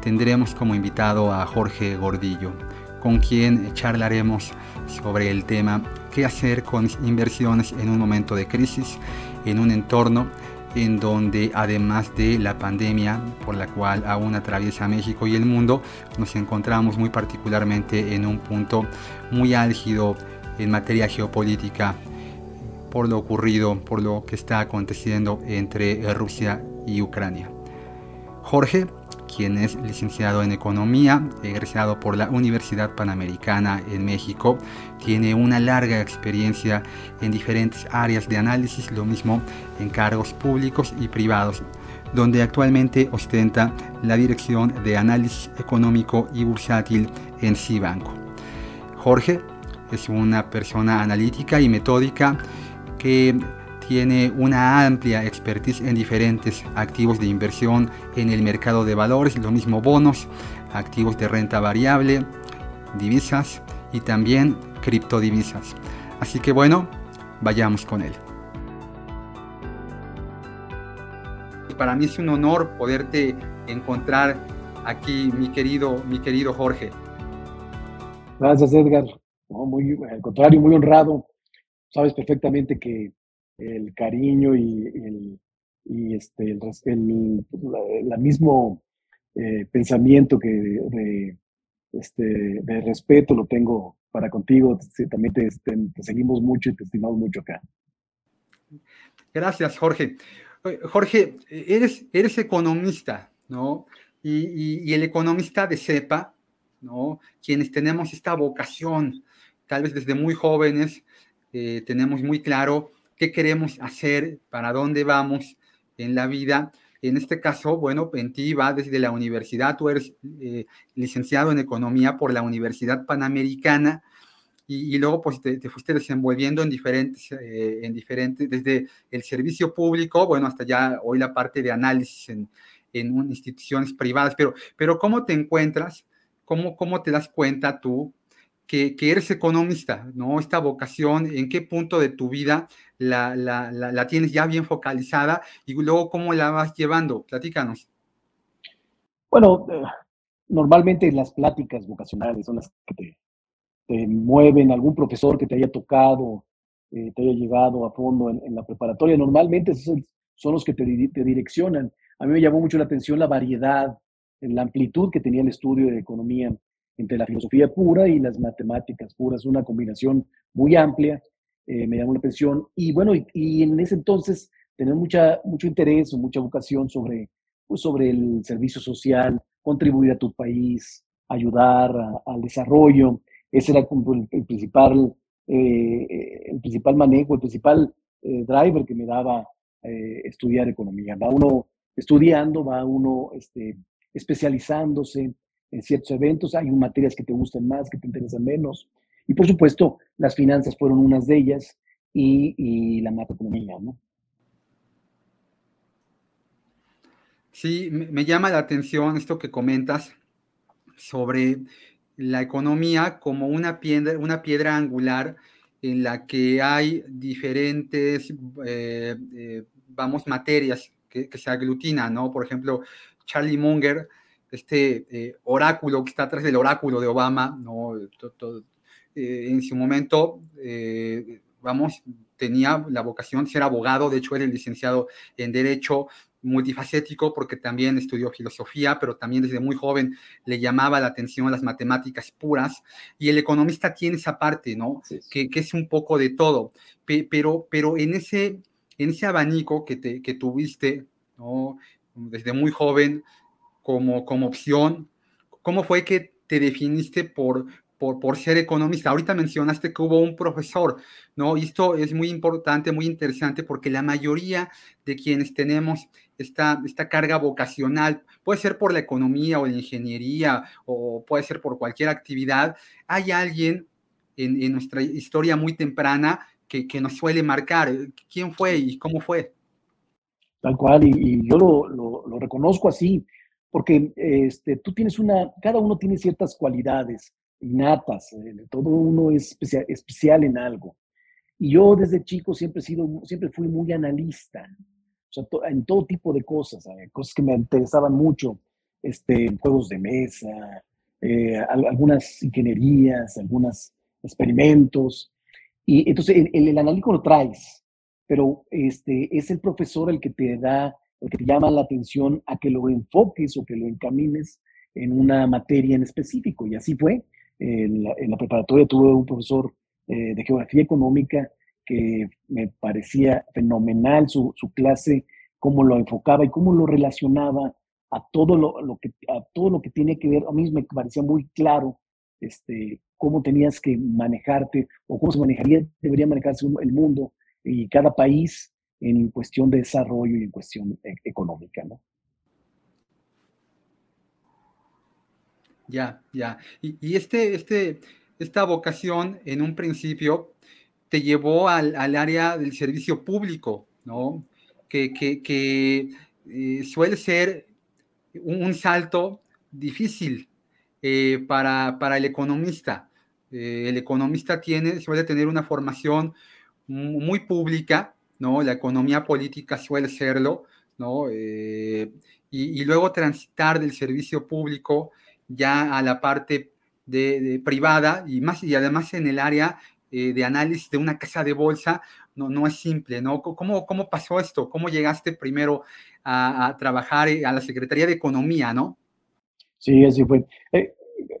tendremos como invitado a Jorge Gordillo, con quien charlaremos sobre el tema qué hacer con inversiones en un momento de crisis, en un entorno en donde además de la pandemia por la cual aún atraviesa México y el mundo, nos encontramos muy particularmente en un punto muy álgido en materia geopolítica por lo ocurrido, por lo que está aconteciendo entre Rusia y Ucrania. Jorge quien es licenciado en Economía, egresado por la Universidad Panamericana en México. Tiene una larga experiencia en diferentes áreas de análisis, lo mismo en cargos públicos y privados, donde actualmente ostenta la dirección de análisis económico y bursátil en Cibanco. Jorge es una persona analítica y metódica que tiene una amplia expertise en diferentes activos de inversión en el mercado de valores, lo mismo bonos, activos de renta variable, divisas y también criptodivisas. Así que bueno, vayamos con él. Para mí es un honor poderte encontrar aquí, mi querido, mi querido Jorge. Gracias, Edgar. muy, al contrario, muy honrado. Sabes perfectamente que el cariño y, el, y este, el, la, mismo eh, pensamiento que de, este, de respeto lo tengo para contigo. También te, te, seguimos mucho y te estimamos mucho acá. Gracias, Jorge. Jorge, eres, eres economista, ¿no? Y, y, el economista de CEPA, ¿no? Quienes tenemos esta vocación, tal vez desde muy jóvenes, eh, tenemos muy claro qué queremos hacer, para dónde vamos en la vida. En este caso, bueno, en ti va desde la universidad, tú eres eh, licenciado en economía por la Universidad Panamericana y, luego pues te, fuiste desenvolviendo en diferentes, eh, en diferentes, desde el servicio público, bueno, hasta ya hoy la parte de análisis en, en instituciones privadas, pero, pero ¿cómo te encuentras? ¿Cómo, ¿Cómo te das cuenta tú que, eres economista, ¿no? Esta vocación, ¿en qué punto de tu vida la, la, tienes ya bien focalizada y luego cómo la vas llevando? Platícanos. Bueno, eh, normalmente las pláticas vocacionales son las que te, mueven, algún profesor que te haya tocado, eh, te haya llevado a fondo en, la preparatoria, normalmente son, son los que te, te direccionan. A mí me llamó mucho la atención la variedad, la amplitud que tenía el estudio de economía entre la filosofía pura y las matemáticas puras, una combinación muy amplia, eh, me llamó la atención. Y bueno, y, en ese entonces tener mucha, mucho interés mucha vocación sobre, pues, sobre el servicio social, contribuir a tu país, ayudar al desarrollo. Ese era el, principal, eh, el principal manejo, el principal eh, driver que me daba estudiar economía. Va uno estudiando, va uno este, especializándose, en ciertos eventos, hay materias que te gustan más, que te interesan menos. Y por supuesto, las finanzas fueron unas de ellas y, la macroeconomía, ¿no? Sí, me llama la atención esto que comentas sobre la economía como una piedra, una piedra angular en la que hay diferentes, eh, eh, vamos, materias que, que, se aglutinan, ¿no? Por ejemplo, Charlie Munger este eh, oráculo que está atrás del oráculo de Obama, ¿no? Eh, en su momento, eh, vamos, tenía la vocación de ser abogado, de hecho era el licenciado en Derecho multifacético porque también estudió filosofía, pero también desde muy joven le llamaba la atención las matemáticas puras y el economista tiene esa parte, ¿no? Que, que, es un poco de todo, pero, pero en, ese, en ese abanico que, te, que tuviste, ¿no? Desde muy joven, como, como opción? ¿Cómo fue que te definiste por, por, por, ser economista. Ahorita mencionaste que hubo un profesor, ¿no? Y esto es muy importante, muy interesante, porque la mayoría de quienes tenemos esta, esta carga vocacional, puede ser por la economía o la ingeniería, o puede ser por cualquier actividad, hay alguien en, nuestra historia muy temprana que, que, nos suele marcar. ¿Quién fue y cómo fue? Tal cual, y, yo lo, lo, reconozco así, porque este, tú tienes una, cada uno tiene ciertas cualidades innatas, eh, todo uno es especial, especial, en algo. Y yo desde chico siempre, he sido, siempre fui muy analista, o sea, to, en todo tipo de cosas, eh, cosas que me interesaban mucho, este, juegos de mesa, eh, algunas ingenierías, algunos experimentos. Y entonces el, el, el analítico lo traes, pero este, es el profesor el que te da, el que te llama la atención a que lo enfoques o que lo encamines en una materia en específico. Y así fue. En la, preparatoria tuve un profesor eh, de geografía económica que me parecía fenomenal su, su, clase, cómo lo enfocaba y cómo lo relacionaba a todo lo, lo, que, a todo lo que tiene que ver. A mí me parecía muy claro este, cómo tenías que manejarte o cómo se manejaría, debería manejarse el mundo y cada país en cuestión de desarrollo y en cuestión e económica, ¿no? Ya, ya. Y, este, este, esta vocación en un principio te llevó al, al área del servicio público, ¿no? Que, que, eh, suele ser un, salto difícil eh, para, para el economista. Eh, el economista tiene, suele tener una formación muy pública, ¿no? La economía política suele serlo, ¿no? Y, luego transitar del servicio público ya a la parte de, privada y, más, y además en el área eh, de análisis de una casa de bolsa, no, no es simple, ¿no? ¿Cómo, ¿Cómo pasó esto? ¿Cómo llegaste primero a, trabajar a la Secretaría de Economía, no? Sí, así fue. Eh,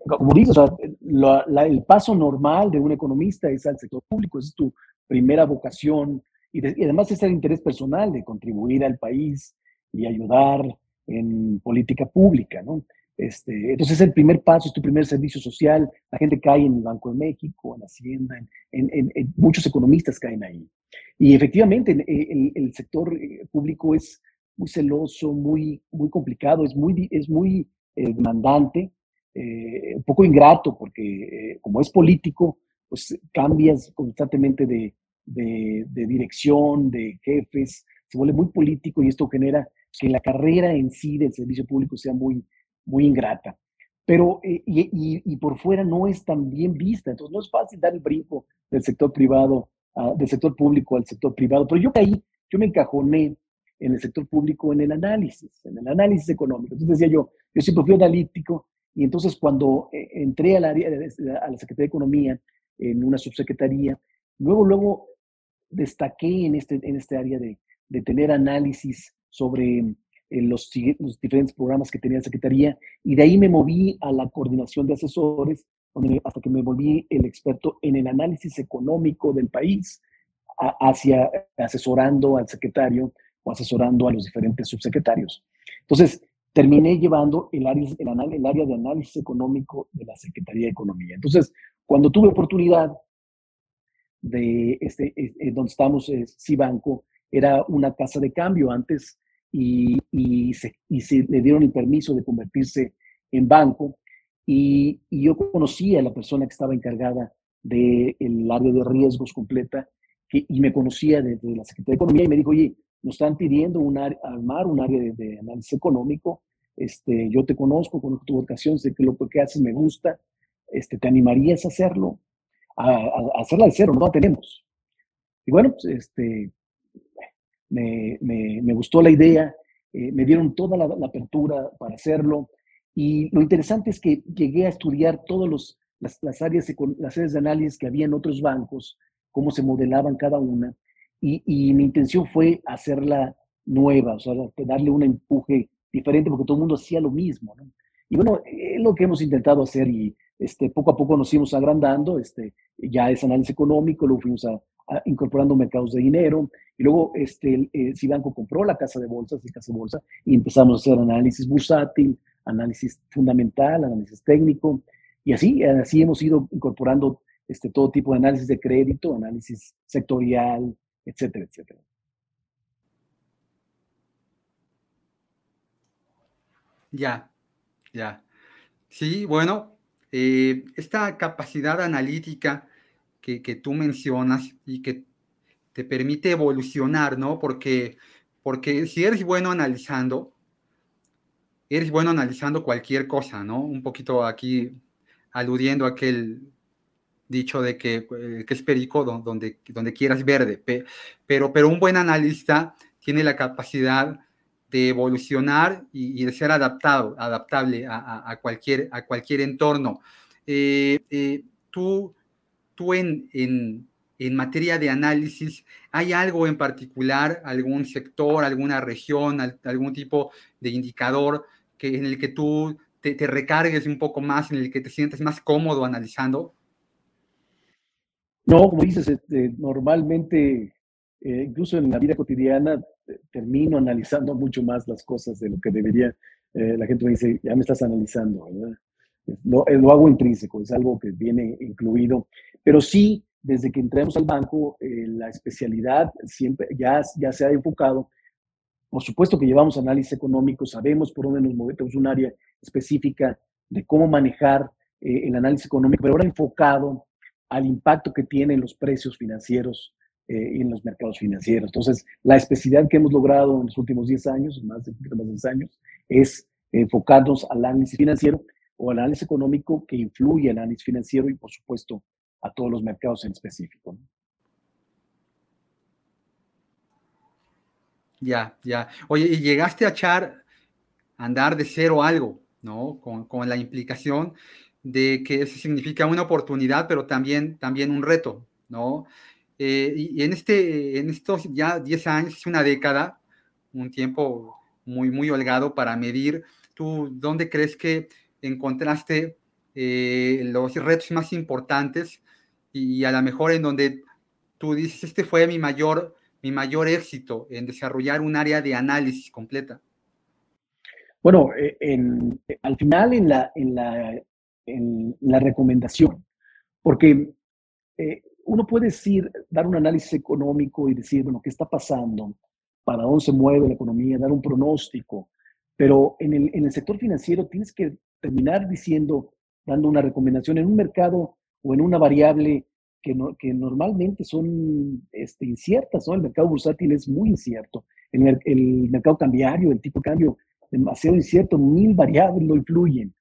como dices, el paso normal de un economista es al sector público, es tu primera vocación y, y además es el interés personal de contribuir al país y ayudar en política pública, ¿no? Este, entonces el primer paso es tu primer servicio social, la gente cae en el Banco de México, en Hacienda, en, en, en muchos economistas caen ahí. Y efectivamente el, el, el, sector eh, público es muy celoso, muy, muy complicado, es muy, es muy eh, demandante, eh, un poco ingrato, porque eh, como es político, pues cambias constantemente de, de, de, dirección, de jefes, se vuelve muy político y esto genera que la carrera en sí del servicio público sea muy, muy ingrata. Pero, eh, y, y, y, por fuera no es tan bien vista, entonces no es fácil dar el brinco del sector privado, uh, del sector público al sector privado, pero yo caí, yo me encajoné en el sector público en el análisis, en el análisis económico. Entonces decía yo, yo siempre fui analítico y entonces cuando eh, entré al área, a la Secretaría de Economía, en una subsecretaría. Luego, luego destaqué en este, en este área de, de tener análisis sobre eh, los, los, diferentes programas que tenía la Secretaría y de ahí me moví a la coordinación de asesores donde, hasta que me volví el experto en el análisis económico del país, a, hacia asesorando al secretario o asesorando a los diferentes subsecretarios. Entonces, terminé llevando el área, el, el área de análisis económico de la Secretaría de Economía. Entonces, cuando tuve oportunidad de este, eh, donde estamos, eh, Cibanco, era una casa de cambio antes y, y, se, y, se, le dieron el permiso de convertirse en banco. Y, y yo conocí a la persona que estaba encargada del de área de riesgos completa que, y me conocía desde de la Secretaría de Economía y me dijo, oye, nos están pidiendo un área, armar un área de, de, análisis económico. Este, yo te conozco, conozco tu vocación, sé que lo que haces me gusta este, ¿te animarías a hacerlo? A, a, a, hacerla de cero, no la tenemos. Y bueno, pues, este, me, me, gustó la idea, eh, me dieron toda la, apertura para hacerlo. Y lo interesante es que llegué a estudiar todas las, las, áreas, las áreas de análisis que había en otros bancos, cómo se modelaban cada una. Y, mi intención fue hacerla nueva, o sea, darle un empuje diferente, porque todo el mundo hacía lo mismo. Y bueno, es lo que hemos intentado hacer y este, poco a poco nos fuimos agrandando, este, ya es análisis económico, luego fuimos a incorporando mercados de dinero, y luego este, eh, Cibanco compró la casa de bolsas y casa bolsa, y empezamos a hacer análisis bursátil, análisis fundamental, análisis técnico, y así, así hemos ido incorporando este, todo tipo de análisis de crédito, análisis sectorial, etcétera, etcétera. Ya, ya. Sí, bueno, eh, esta capacidad analítica que, que, tú mencionas y que te permite evolucionar, ¿no? Porque, porque si eres bueno analizando, eres bueno analizando cualquier cosa, ¿no? Un poquito aquí aludiendo a aquel dicho de que, eh, que es perico donde, donde quieras verde, pero, pero un buen analista tiene la capacidad de evolucionar y, de ser adaptado, adaptable a, cualquier, a cualquier entorno. Eh, eh, tú, tú en, en, materia de análisis, ¿hay algo en particular, algún sector, alguna región, algún tipo de indicador que, en el que tú te, recargues un poco más, en el que te sientes más cómodo analizando? No, como dices, este, normalmente, eh, incluso en la vida cotidiana, eh, termino analizando mucho más las cosas de lo que debería. Eh, la gente me dice, ya me estás analizando, ¿verdad? Lo, hago intrínseco, es algo que viene incluido. Pero sí, desde que entramos al banco, la especialidad siempre ya, ya se ha enfocado. Por supuesto que llevamos análisis económico, sabemos por dónde nos movemos, un área específica de cómo manejar el análisis económico, pero ahora enfocado al impacto que tienen los precios financieros eh, en los mercados financieros. Entonces, la especialidad que hemos logrado en los últimos 10 años, más de, más de 10 años, es enfocarnos al análisis financiero o al análisis económico que influye al análisis financiero y, por supuesto, a todos los mercados en específico. Ya, ya. Oye, y llegaste a echar, andar de cero algo, ¿no? Con, con la implicación de que eso significa una oportunidad, pero también, también un reto, ¿no? Eh, y, en, este, en estos ya 10 años, es una década, un tiempo muy, muy holgado para medir, ¿tú dónde crees que encontraste eh, los retos más importantes y, a lo mejor en donde tú dices, este fue mi mayor, mi mayor éxito en desarrollar un área de análisis completa? Bueno, eh, en, al final en la, en la en la recomendación, porque eh, uno puede decir, dar un análisis económico y decir, bueno, ¿qué está pasando? ¿Para dónde se mueve la economía? Dar un pronóstico. Pero en el, en el sector financiero tienes que terminar diciendo, dando una recomendación en un mercado o en una variable que, no, que normalmente son este, inciertas, ¿no? El mercado bursátil es muy incierto. El, el mercado cambiario, el tipo de cambio, demasiado incierto, mil variables lo influyen.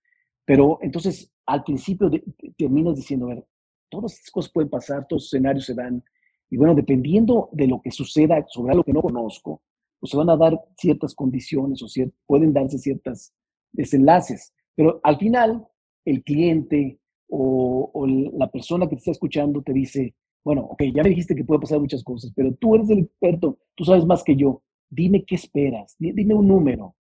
Pero entonces, al principio terminas diciendo, a ver, todas estas cosas pueden pasar, todos los escenarios se dan. Y bueno, dependiendo de lo que suceda sobre algo que no conozco, pues se van a dar ciertas condiciones o pueden darse ciertos desenlaces. Pero al final, el cliente o, la persona que te está escuchando te dice, bueno, ok, ya me dijiste que puede pasar muchas cosas, pero tú eres el experto, tú sabes más que yo, dime qué esperas, dime un número.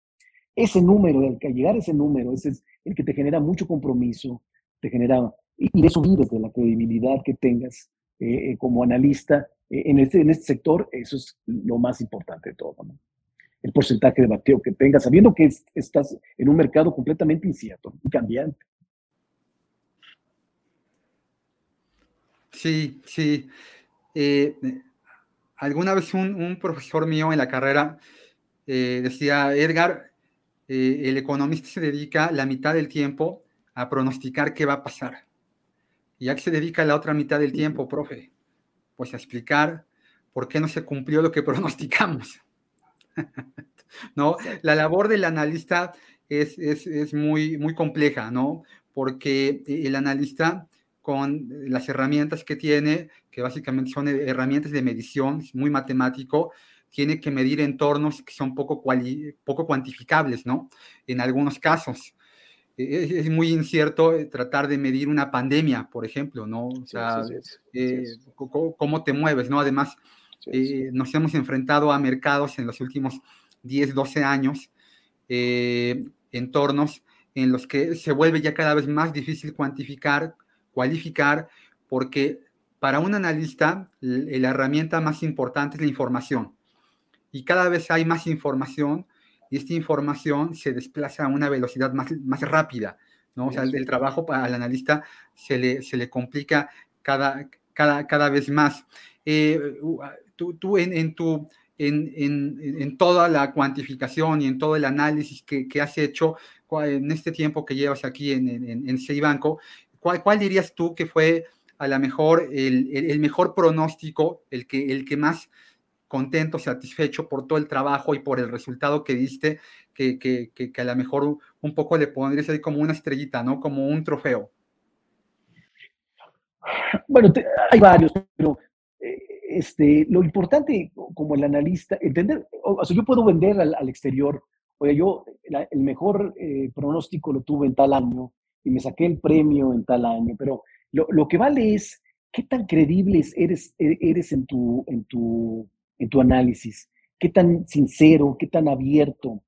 Ese número, el que llegar a ese número, ese es el que te genera mucho compromiso, te genera, y de eso vives de la credibilidad que tengas eh, eh, como analista eh, en, este, en este sector, eso es lo más importante de todo. El porcentaje de bateo que tengas, sabiendo que estás en un mercado completamente incierto y cambiante. Sí, sí. alguna vez un, un, profesor mío en la carrera decía, Edgar, eh, el economista se dedica la mitad del tiempo a pronosticar qué va a pasar. ¿Y a qué se dedica la otra mitad del tiempo, profe? Pues a explicar por qué no se cumplió lo que pronosticamos. ¿No? La labor del analista es, es, muy, muy compleja, ¿no? Porque el analista con las herramientas que tiene, que básicamente son herramientas de medición, muy matemático, tiene que medir entornos que son poco, poco cuantificables, ¿no? En algunos casos. E-, es, muy incierto eh, tratar de medir una pandemia, por ejemplo, ¿no? O sea, eh, cómo te mueves, ¿no? Además, eh, nos hemos enfrentado a mercados en los últimos 10, 12 años, entornos en los que se vuelve ya cada vez más difícil cuantificar, cualificar, porque para un analista la herramienta más importante es la información y cada vez hay más información y esta información se desplaza a una velocidad más, más rápida, ¿no? O sea, el, trabajo para el analista se le, se le complica cada, cada, cada vez más. Eh, tú, tú en, en, tu, en, en, en, toda la cuantificación y en todo el análisis que, que has hecho en este tiempo que llevas aquí en, en, en Ceibanco, ¿cuál, ¿cuál dirías tú que fue a lo mejor el, el, mejor pronóstico, el que, el que más contento, satisfecho por todo el trabajo y por el resultado que diste, que, que, que, a lo mejor un poco le pondrías ahí como una estrellita, ¿no? Como un trofeo. Bueno, hay varios, pero eh, este, lo importante como el analista, entender, o sea, yo puedo vender al, exterior, oye, yo el mejor eh, pronóstico lo tuve en tal año y me saqué el premio en tal año, pero lo, lo que vale es qué tan creíbles eres, e, eres en, tu, en, tu, en tu análisis, qué tan sincero, qué tan abierto,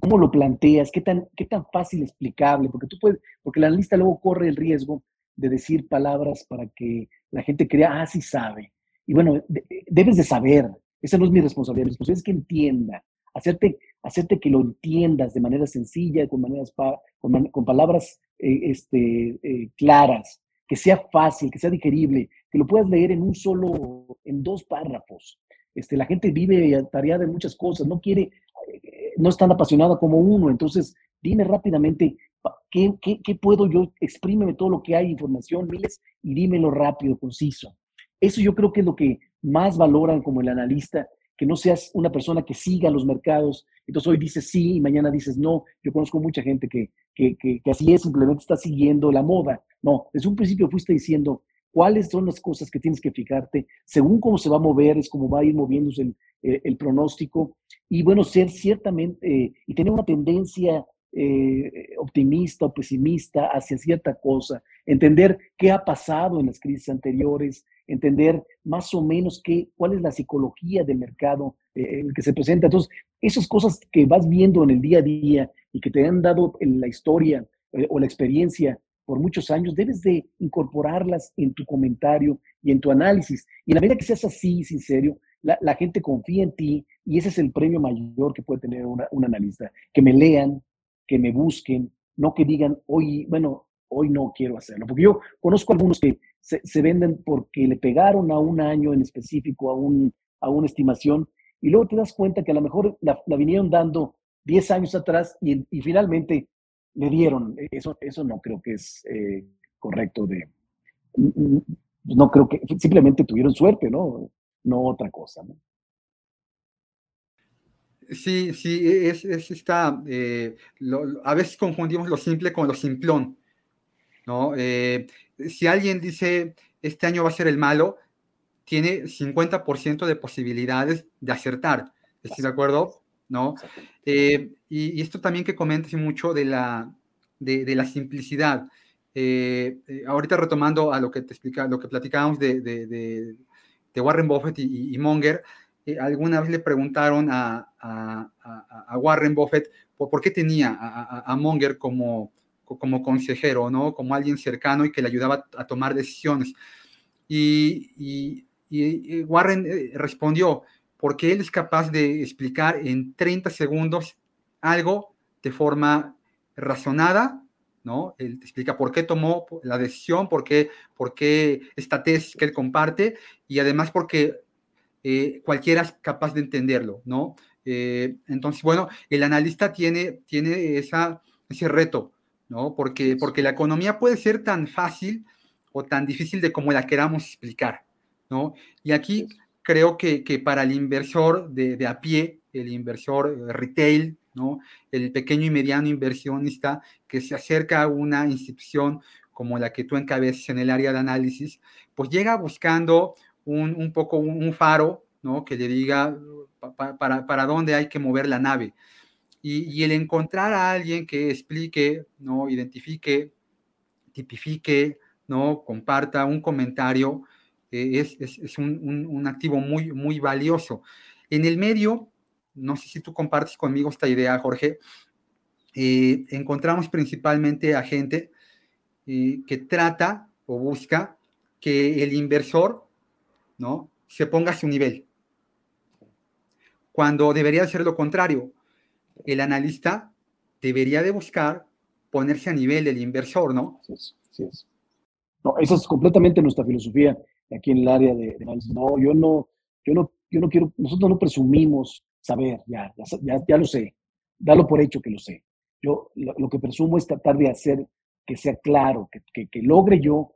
cómo lo planteas, qué tan, qué tan fácil explicable, porque tú puedes, porque el analista luego corre el riesgo de decir palabras para que la gente crea, ah, sí sabe. Y bueno, de, debes de saber, esa no es mi responsabilidad, mi responsabilidad es que entienda, hacerte, hacerte que lo entiendas de manera sencilla, con, maneras con, con, palabras eh, este, eh, claras, que sea fácil, que sea digerible, que lo puedas leer en un solo, en dos párrafos. Este, la gente vive atareada en muchas cosas, no quiere, eh, no es tan apasionada como uno, entonces dime rápidamente ¿Qué, qué, qué puedo yo? Exprímeme todo lo que hay, información, miles, y dímelo rápido, conciso. Eso yo creo que es lo que más valoran como el analista, que no seas una persona que siga los mercados. Entonces hoy dices sí y mañana dices no. Yo conozco mucha gente que, que, que, así es, simplemente está siguiendo la moda. No, desde un principio fuiste diciendo cuáles son las cosas que tienes que fijarte, según cómo se va a mover, es como va a ir moviéndose el pronóstico. Y bueno, ser ciertamente eh, y tener una tendencia eh, optimista o pesimista hacia cierta cosa, entender qué ha pasado en las crisis anteriores, entender más o menos qué, cuál es la psicología del mercado eh, el que se presenta. Entonces, esas cosas que vas viendo en el día a día y que te han dado en la historia eh, o la experiencia por muchos años, debes de incorporarlas en tu comentario y en tu análisis. Y en la medida que seas así, sincero, la, la, gente confía en ti y ese es el premio mayor que puede tener una, un analista. Que me lean, que me busquen, no que digan, hoy, bueno, hoy no quiero hacerlo. Porque yo conozco algunos que se, se, venden porque le pegaron a un año en específico, a, un, a una estimación, y luego te das cuenta que a lo mejor la, la vinieron dando 10 años atrás y, y, finalmente le dieron. Eso, eso no creo que es eh, correcto de... No creo que simplemente tuvieron suerte, ¿no? No otra cosa, ¿no? Sí, sí, es, es esta, eh, lo, a veces confundimos lo simple con lo simplón, ¿no? Eh, si alguien dice, este año va a ser el malo, tiene 50% de posibilidades de acertar, ¿estás de acuerdo? ¿No? Eh, y, y, esto también que comentas mucho de la, de, de la simplicidad. ahorita retomando a lo que te explica, lo que platicábamos de, de, de Warren Buffett y, y Monger, eh, alguna vez le preguntaron a, a, a, Warren Buffett por, por qué tenía a, Monger como, como consejero, ¿no? Como alguien cercano y que le ayudaba a tomar decisiones. Y, y, y Warren eh, respondió, porque él es capaz de explicar en 30 segundos algo de forma razonada, ¿no? Él te explica por qué tomó la decisión, por qué, por qué esta tesis que él comparte y además porque eh, cualquiera es capaz de entenderlo, ¿no? Eh, entonces, bueno, el analista tiene, tiene esa, ese reto, ¿no? Porque, porque la economía puede ser tan fácil o tan difícil de como la queramos explicar, ¿no? Y aquí creo que, que para el inversor de, de, a pie, el inversor retail, ¿no? El pequeño y mediano inversionista que se acerca a una institución como la que tú encabezas en el área de análisis, pues llega buscando un, un poco un, un, faro, ¿no? Que le diga pa, para, para dónde hay que mover la nave. Y, el encontrar a alguien que explique, ¿no? Identifique, tipifique, ¿no? Comparta un comentario, eh, es, es, un, un, activo muy, muy valioso. En el medio, no sé si tú compartes conmigo esta idea, Jorge, eh, encontramos principalmente a gente eh, que trata o busca que el inversor ¿no? Se ponga a su nivel. Cuando debería ser lo contrario. El analista debería de buscar ponerse a nivel del inversor, ¿no? Sí, sí es. No, esa es completamente nuestra filosofía aquí en el área de, análisis. No, yo no, yo no, yo no quiero, nosotros no presumimos saber, ya, ya, ya lo sé, dalo por hecho que lo sé. Yo lo, que presumo es tratar de hacer que sea claro, que, que, logre yo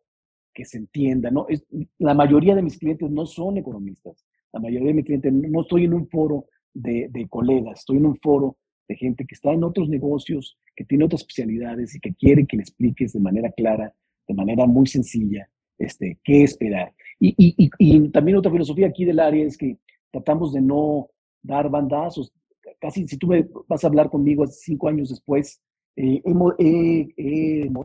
que se entienda. ¿no? Es, la mayoría de mis clientes no son economistas. La mayoría de mis clientes, no estoy en un foro de, de colegas, estoy en un foro de gente que está en otros negocios, que tiene otras especialidades y que quiere que le expliques de manera clara, de manera muy sencilla, este, qué esperar. Y, y, también otra filosofía aquí del área es que tratamos de no dar bandazos. Casi si tú me vas a hablar conmigo cinco años después, eh,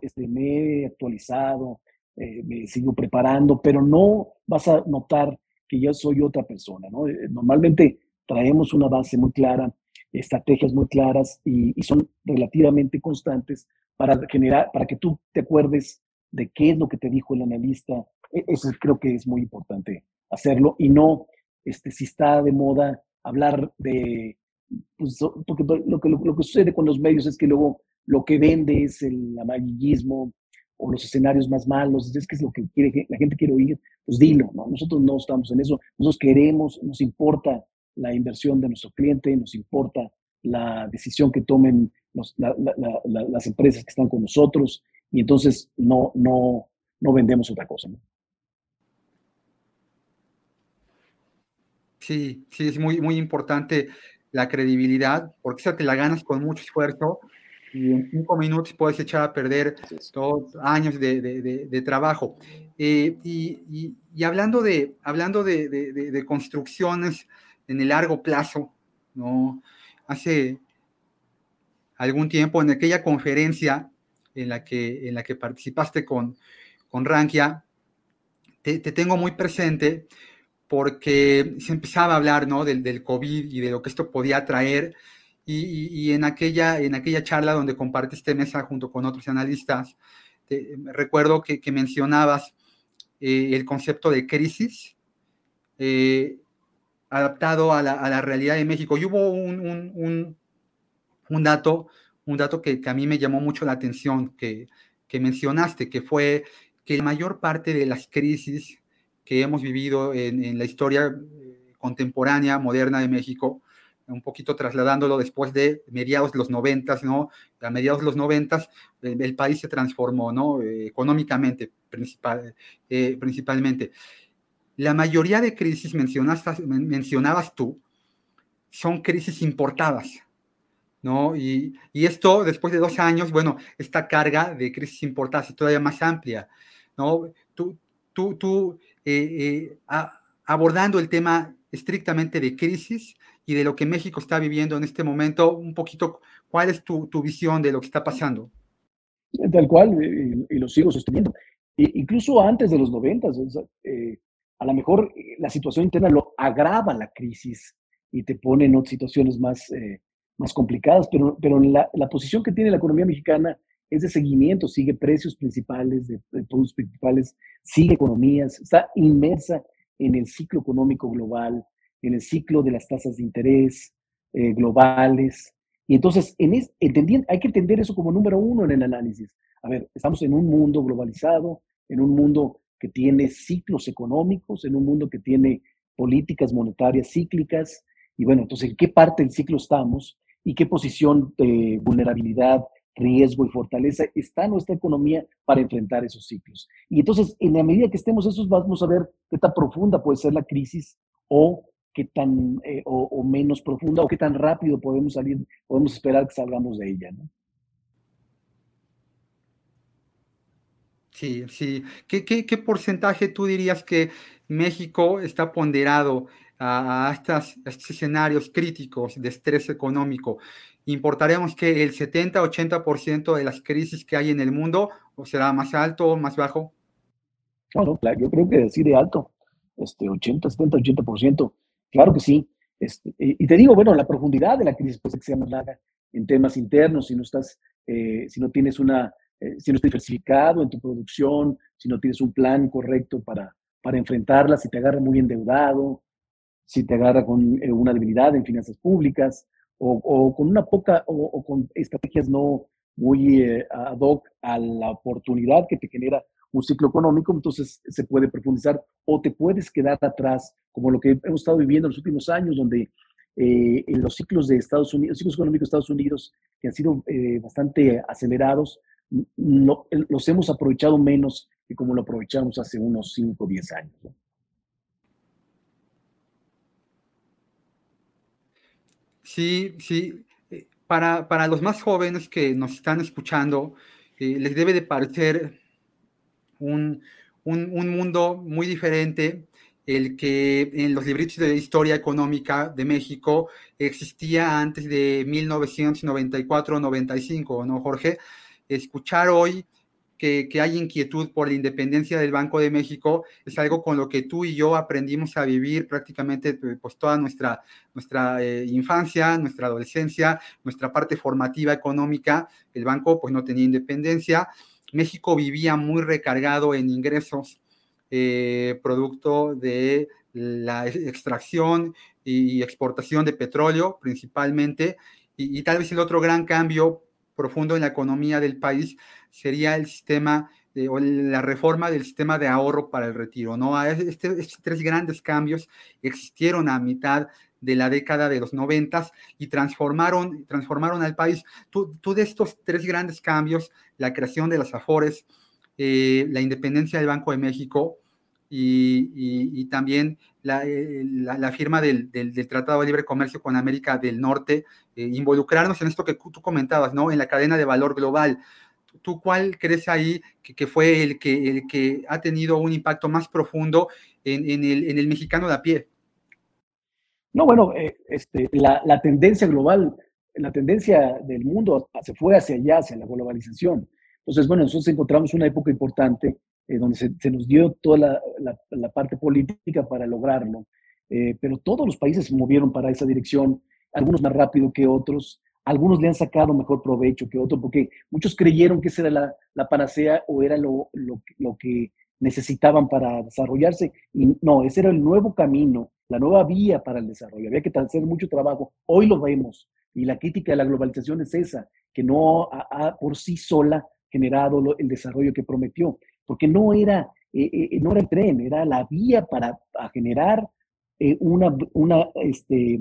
este, me he actualizado, eh, me sigo preparando, pero no vas a notar que yo soy otra persona. ¿no? Eh, normalmente traemos una base muy clara, estrategias muy claras y, y, son relativamente constantes para generar, para que tú te acuerdes de qué es lo que te dijo el analista. E, eso creo que es muy importante hacerlo y no, este, si está de moda hablar de, pues, porque lo que, lo, que sucede con los medios es que luego lo que vende es el amarillismo o los escenarios más malos, es que es lo que quiere, la gente quiere oír, pues dilo, ¿no? Nosotros no estamos en eso, nosotros queremos, nos importa la inversión de nuestro cliente, nos importa la decisión que tomen las empresas que están con nosotros y entonces no, no, no vendemos otra cosa. ¿no? Sí, sí, es muy, muy importante la credibilidad, porque esa te la ganas con mucho esfuerzo y en cinco minutos puedes echar a perder todos años de, de, trabajo. Eh, y, y, hablando, de, hablando de, construcciones en el largo plazo, ¿no? Hace algún tiempo en aquella conferencia en la que, en la que participaste con, con Rankia, te, tengo muy presente porque se empezaba a hablar ¿no? del, del COVID y de lo que esto podía traer. Y, y, en, aquella, en aquella charla donde compartiste mesa junto con otros analistas, recuerdo que, que mencionabas eh, el concepto de crisis eh, adaptado a la, realidad de México. Y hubo un, dato un dato que, a mí me llamó mucho la atención, que, mencionaste, que fue que la mayor parte de las crisis que hemos vivido en, la historia eh, contemporánea, moderna de México, un poquito trasladándolo después de mediados de los noventas, ¿no? A mediados de los noventas el, país se transformó, ¿no? Eh, económicamente, eh, principalmente. La mayoría de crisis mencionabas tú son crisis importadas, ¿no? Y, esto, después de dos años, bueno, esta carga de crisis importadas es todavía más amplia, ¿no? Tú, tú, tú eh, eh, abordando el tema estrictamente de crisis y de lo que México está viviendo en este momento, un poquito, ¿cuál es tu, visión de lo que está pasando? Tal cual, y, lo sigo sosteniendo. incluso antes de los noventas, eh, a lo mejor la situación interna lo agrava la crisis y te pone en otras situaciones más, más complicadas, pero, pero la, la, posición que tiene la economía mexicana es de seguimiento, sigue precios principales de, productos principales, sigue economías, está inmersa en el ciclo económico global, en el ciclo de las tasas de interés eh, globales. Y entonces, en es, hay que entender eso como número uno en el análisis. A ver, estamos en un mundo globalizado, en un mundo que tiene ciclos económicos, en un mundo que tiene políticas monetarias cíclicas. Y bueno, entonces, ¿en qué parte del ciclo estamos? y qué posición de vulnerabilidad, riesgo y fortaleza está nuestra economía para enfrentar esos ciclos. Y entonces, en la medida que estemos esos, vamos a ver qué tan profunda puede ser la crisis o qué tan eh, o, menos profunda o qué tan rápido podemos salir, podemos esperar que salgamos de ella. ¿no? Sí, sí. ¿Qué, porcentaje tú dirías que México está ponderado a, estos escenarios críticos de estrés económico, importaremos que el 70-80% de las crisis que hay en el mundo o será más alto o más bajo? Bueno, yo creo que decir de alto, este 80, 70, 80%, claro que sí. Este, y te digo, bueno, la profundidad de la crisis puede que sea más larga en temas internos, si no estás, eh, si no tienes una, eh, si no estás diversificado en tu producción, si no tienes un plan correcto para, para enfrentarla, si te agarra muy endeudado, si te agarra con eh, una debilidad en finanzas públicas o, con una poca o, con estrategias no, muy eh, ad hoc a la oportunidad que te genera un ciclo económico, entonces se puede profundizar o te puedes quedar atrás, como lo que hemos estado viviendo en los últimos años, donde eh, en los ciclos de Estados Unidos, ciclos económicos de Estados Unidos, que han sido eh, bastante acelerados, los hemos aprovechado menos que como lo aprovechamos hace unos 5 o 10 años. Sí, sí. Eh, para, para, los más jóvenes que nos están escuchando, les debe de parecer un, un, un mundo muy diferente el que en los libritos de historia económica de México existía antes de 1994-95, ¿no, Jorge? Escuchar hoy que, hay inquietud por la independencia del Banco de México es algo con lo que tú y yo aprendimos a vivir prácticamente pues, toda nuestra, nuestra eh, infancia, nuestra adolescencia, nuestra parte formativa económica. El banco pues no tenía independencia. México vivía muy recargado en ingresos eh, producto de la extracción y exportación de petróleo principalmente. Y, tal vez el otro gran cambio profundo en la economía del país sería el sistema o la reforma del sistema de ahorro para el retiro. ¿no? Este, estos tres grandes cambios existieron a mitad de la década de los noventas y transformaron, transformaron al país. Tú, tú, de estos tres grandes cambios, la creación de las AFORES, eh, la independencia del Banco de México y, también eh, la, firma del, Tratado de Libre Comercio con América del Norte, eh, involucrarnos en esto que tú comentabas, ¿no? En la cadena de valor global. ¿Tú cuál crees ahí que, fue el que, el que ha tenido un impacto más profundo en, el, mexicano de a pie? No, bueno, este, la, la tendencia global, la tendencia del mundo se fue hacia allá, hacia la globalización. Entonces, bueno, nosotros encontramos una época importante eh, donde se, nos dio toda la, parte política para lograrlo, eh, pero todos los países se movieron para esa dirección, algunos más rápido que otros, algunos le han sacado mejor provecho que otros, porque muchos creyeron que esa era la, panacea o era lo, lo, que necesitaban para desarrollarse, y no, ese era el nuevo camino, la nueva vía para el desarrollo, había que hacer mucho trabajo, hoy lo vemos, y la crítica de la globalización es esa, que no ha, por sí sola generado el desarrollo que prometió, porque no era, eh, eh, no era el tren, era la vía para generar eh, una, una este,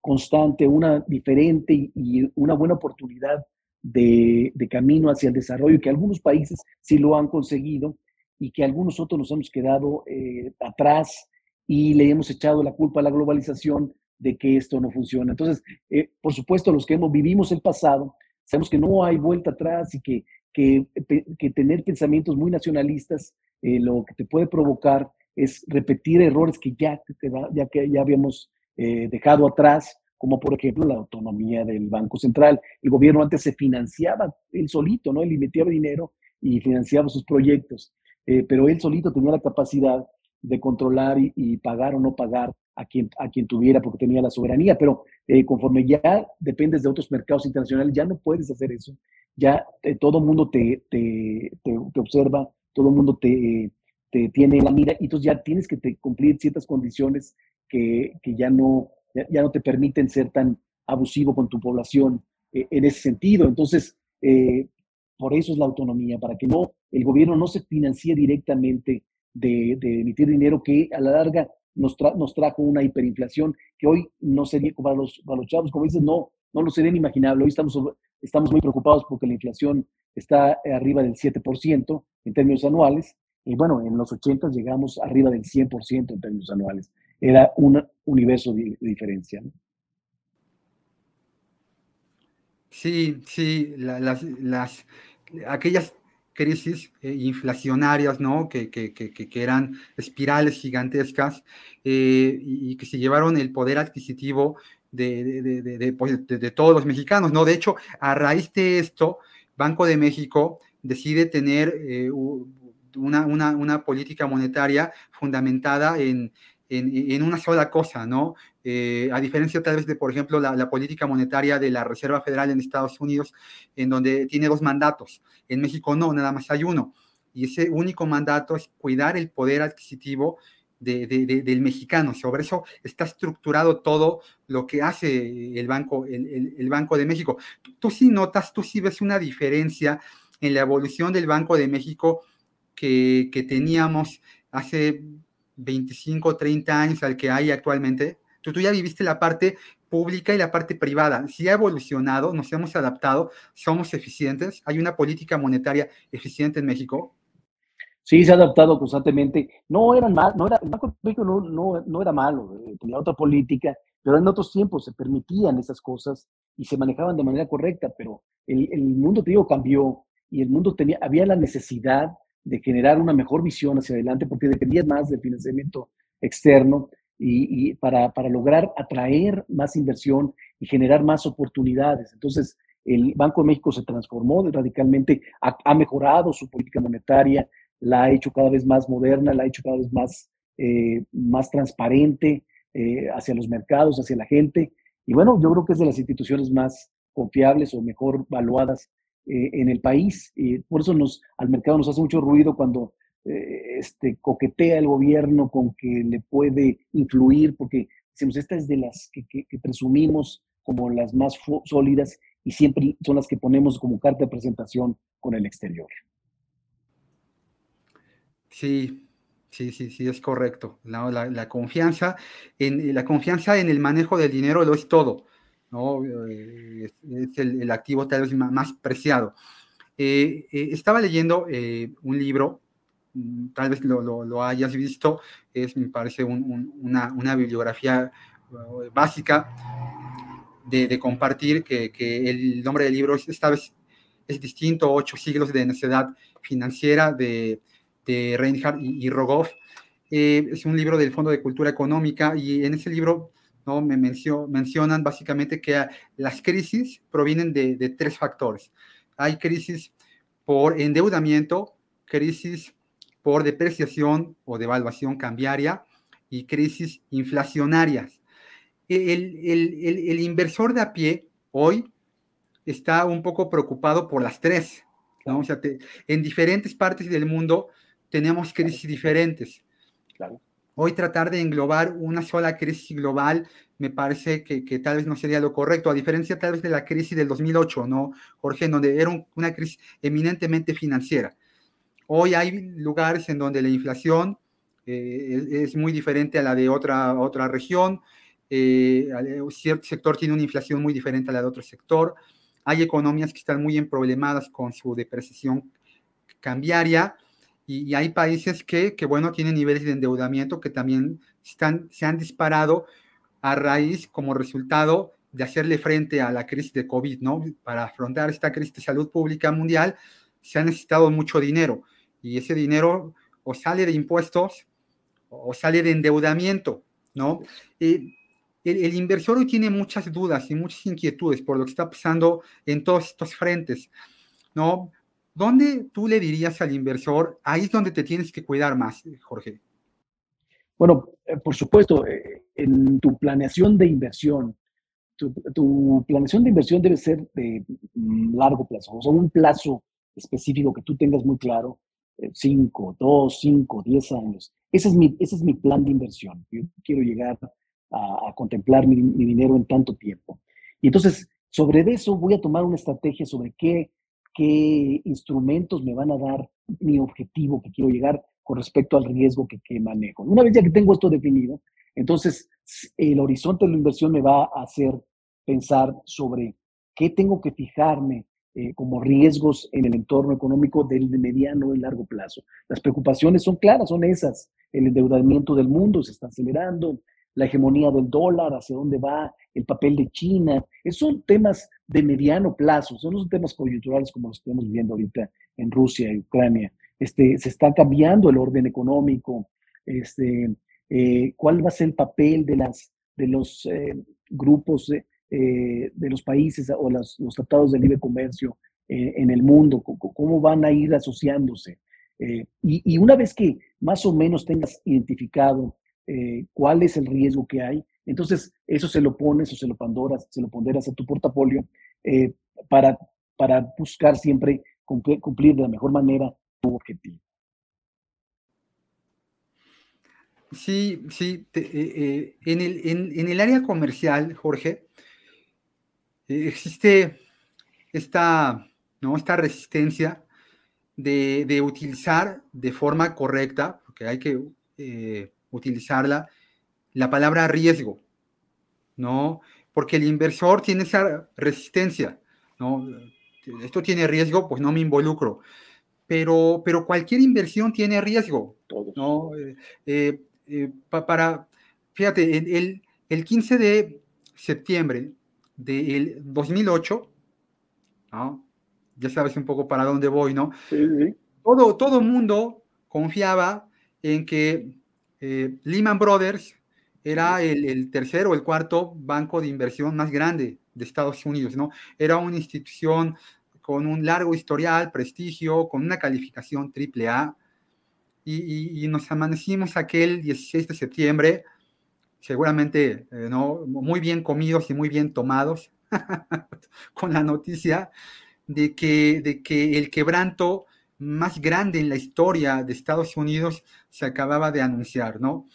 constante, una diferente y, una buena oportunidad de, de, camino hacia el desarrollo, que algunos países sí lo han conseguido y que algunos otros nos hemos quedado atrás y le hemos echado la culpa a la globalización de que esto no funciona. Entonces, por supuesto, los que hemos, vivimos el pasado, sabemos que no hay vuelta atrás y que que, tener pensamientos muy nacionalistas eh, lo que te puede provocar es repetir errores que ya, que ya habíamos eh, dejado atrás, como por ejemplo la autonomía del Banco Central. El gobierno antes se financiaba él solito, ¿no? Él invertía dinero y financiaba sus proyectos, eh, pero él solito tenía la capacidad de controlar y, pagar o no pagar a quien, a quien tuviera porque tenía la soberanía, pero conforme ya dependes de otros mercados internacionales, ya no puedes hacer eso ya eh, todo el mundo te, te, te, observa, todo el mundo te, tiene la mira, y entonces ya tienes que cumplir ciertas condiciones que, que ya, no, ya, no te permiten ser tan abusivo con tu población eh, en ese sentido. Entonces, eh, por eso es la autonomía, para que no, el gobierno no se financie directamente de emitir dinero que a la larga nos, nos, trajo una hiperinflación que hoy no sería para los, para los chavos, como dices, no, no lo sería inimaginable. Hoy estamos estamos muy preocupados porque la inflación está arriba del 7% en términos anuales. Y bueno, en los 80 llegamos arriba del 100% en términos anuales. Era un universo de, diferencia. Sí, sí, las, las, aquellas crisis eh, inflacionarias, ¿no? Que, que, que, eran espirales gigantescas eh, y que se llevaron el poder adquisitivo pues, de, de, todos los mexicanos, ¿no? De hecho, a raíz de esto, Banco de México decide tener eh, una, una, una, política monetaria fundamentada en, en, una sola cosa, ¿no? Eh, a diferencia tal vez de, por ejemplo, la, la, política monetaria de la Reserva Federal en Estados Unidos, en donde tiene dos mandatos. En México no, nada más hay uno. Y ese único mandato es cuidar el poder adquisitivo del mexicano. Sobre eso está estructurado todo lo que hace el Banco, el, Banco de México. Tú, sí notas, tú sí ves una diferencia en la evolución del Banco de México que, teníamos hace 25, 30 años al que hay actualmente. Tú, tú ya viviste la parte pública y la parte privada. Sí ha evolucionado, nos hemos adaptado, somos eficientes, hay una política monetaria eficiente en México. Sí, se ha adaptado constantemente. No eran mal, no era, el Banco no, no, no, era malo, eh, tenía otra política, pero en otros tiempos se permitían esas cosas y se manejaban de manera correcta, pero el, el mundo, te digo, cambió y el mundo tenía, había la necesidad de generar una mejor visión hacia adelante porque dependía más del financiamiento externo y, para, para, lograr atraer más inversión y generar más oportunidades. Entonces, el Banco de México se transformó radicalmente, ha, ha mejorado su política monetaria, la ha hecho cada vez más moderna, la ha hecho cada vez más, eh, más transparente eh, hacia los mercados, hacia la gente. Y bueno, yo creo que es de las instituciones más confiables o mejor valuadas eh, en el país. Y por eso nos, al mercado nos hace mucho ruido cuando este, coquetea el gobierno con que le puede influir, porque decimos, esta es de las que, presumimos como las más sólidas y siempre son las que ponemos como carta de presentación con el exterior. Sí, sí, sí, sí, es correcto. La, confianza, en, la confianza en el manejo del dinero lo es todo, ¿no? Eh, es, el, activo tal vez más preciado. Eh, eh, estaba leyendo un libro, mm, tal vez lo, hayas visto, es, me parece, una, bibliografía básica de, compartir, que, que, el nombre del libro esta vez es distinto, Ocho siglos de necedad financiera de de Reinhardt y, Rogoff. Eh, es un libro del Fondo de Cultura Económica y en ese libro ¿no? me mencionan básicamente que las crisis provienen de, tres factores. Hay crisis por endeudamiento, crisis por depreciación o devaluación cambiaria y crisis inflacionarias. El, inversor de a pie hoy está un poco preocupado por las tres. en diferentes partes del mundo tenemos crisis diferentes. Hoy tratar de englobar una sola crisis global me parece que, tal vez no sería lo correcto, a diferencia tal vez de la crisis del 2008, ¿no, Jorge? Donde era una crisis eminentemente financiera. Hoy hay lugares en donde la inflación eh, es, muy diferente a la de otra, otra región, eh, cierto sector tiene una inflación muy diferente a la de otro sector, hay economías que están muy emproblemadas con su depreciación cambiaria, y, hay países que, que, bueno, tienen niveles de endeudamiento que también están, se han disparado a raíz como resultado de hacerle frente a la crisis de COVID, ¿no? Para afrontar esta crisis de salud pública mundial se ha necesitado mucho dinero y ese dinero o sale de impuestos o sale de endeudamiento, ¿no? el, el, inversor hoy tiene muchas dudas y muchas inquietudes por lo que está pasando en todos estos frentes, ¿no? ¿Dónde tú le dirías al inversor, ahí es donde te tienes que cuidar más, Jorge? Bueno, eh, por supuesto, eh, en tu planeación de inversión, tu, planeación de inversión debe ser de mm, largo plazo, o sea, un plazo específico que tú tengas muy claro, 5, 2, 5, 10 años. Ese es, mi, ese es mi plan de inversión. Yo quiero llegar a, contemplar mi, mi, dinero en tanto tiempo. Y entonces, sobre eso voy a tomar una estrategia sobre qué qué instrumentos me van a dar mi objetivo que quiero llegar con respecto al riesgo que, manejo. Una vez ya que tengo esto definido, entonces el horizonte de la inversión me va a hacer pensar sobre qué tengo que fijarme eh, como riesgos en el entorno económico del mediano y largo plazo. Las preocupaciones son claras, son esas. El endeudamiento del mundo se está acelerando, la hegemonía del dólar, hacia dónde va, el papel de China. Esos son temas de mediano plazo, son los temas coyunturales como los que estamos viviendo ahorita en Rusia y Ucrania. Este, se está cambiando el orden económico. Este, eh, ¿Cuál va a ser el papel de, las, de los eh, grupos eh, de los países o los tratados de libre comercio en el mundo? ¿Cómo van a ir asociándose? Y, y, una vez que más o menos tengas identificado cuál es el riesgo que hay, entonces, eso se lo pones o se lo pandoras, se lo ponderas a tu portafolio eh, para, para buscar siempre cumplir, de la mejor manera tu objetivo. Sí, sí. Eh, eh, en, el, en, el, área comercial, Jorge, eh, existe esta, ¿no? esta resistencia de, de, utilizar de forma correcta, porque hay que utilizarla, la palabra riesgo, ¿no? Porque el inversor tiene esa resistencia, ¿no? Esto tiene riesgo, pues no me involucro. Pero, pero cualquier inversión tiene riesgo, ¿no? Eh, para, fíjate, el, el 15 de septiembre del 2008, ya sabes un poco para dónde voy, ¿no? Todo, todo mundo confiaba en que eh, Lehman Brothers era el, el tercer o el cuarto banco de inversión más grande de Estados Unidos, ¿no? Era una institución con un largo historial, prestigio, con una calificación triple A, y, nos amanecimos aquel 16 de septiembre, seguramente eh, ¿no? muy bien comidos y muy bien tomados, con la noticia de que, de que el quebranto más grande en la historia de Estados Unidos se acababa de anunciar, ¿no?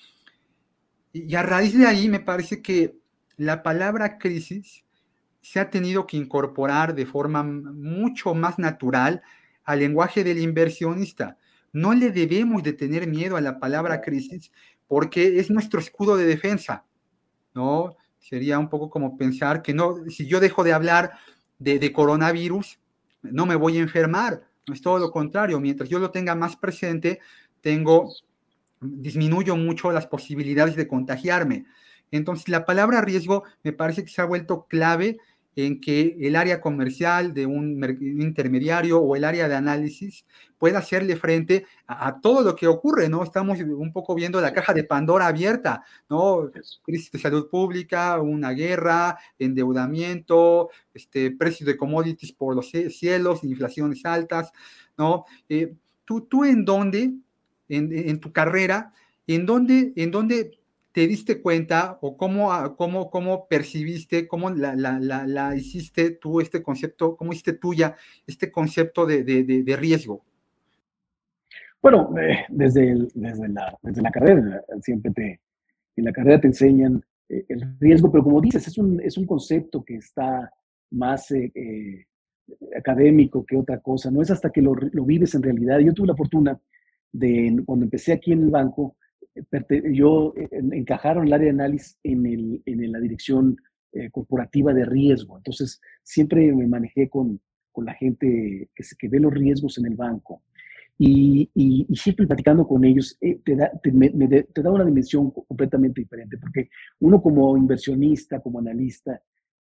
Y a raíz de ahí me parece que la palabra crisis se ha tenido que incorporar de forma mucho más natural al lenguaje del inversionista no le debemos de tener miedo a la palabra crisis porque es nuestro escudo de defensa, ¿no? Sería un poco como pensar que no, si yo dejo de hablar de, coronavirus, no me voy a enfermar, es todo lo contrario, mientras yo lo tenga más presente, tengo, disminuyo mucho las posibilidades de contagiarme. Entonces, la palabra riesgo me parece que se ha vuelto clave en que el área comercial de un intermediario o el área de análisis pueda hacerle frente a, todo lo que ocurre, ¿no? Estamos un poco viendo la caja de Pandora abierta, ¿no? Crisis de salud pública, una guerra, endeudamiento, este, precios de commodities por los cielos, inflaciones altas, ¿no? Eh, ¿tú, ¿Tú en dónde, en, en tu carrera, en dónde, en dónde te diste cuenta o cómo, ah, cómo, cómo percibiste, cómo la, la, la, hiciste tú este concepto, cómo hiciste tuya este concepto de, de, de, riesgo? Bueno, eh, desde, desde, la, desde la carrera, siempre te, en la carrera te enseñan eh, el riesgo, pero como dices, es un, es un concepto que está más eh, académico que otra cosa, no es hasta que lo, lo, vives en realidad. Yo tuve la fortuna de, cuando empecé aquí en el banco, yo eh, encajaron el área de análisis en, el, en la dirección eh, corporativa de riesgo. Entonces, siempre me manejé con, con la gente que, que, ve los riesgos en el banco. Y, y, siempre platicando con ellos, eh, te, da, te, te, da una dimensión completamente diferente, porque uno como inversionista, como analista,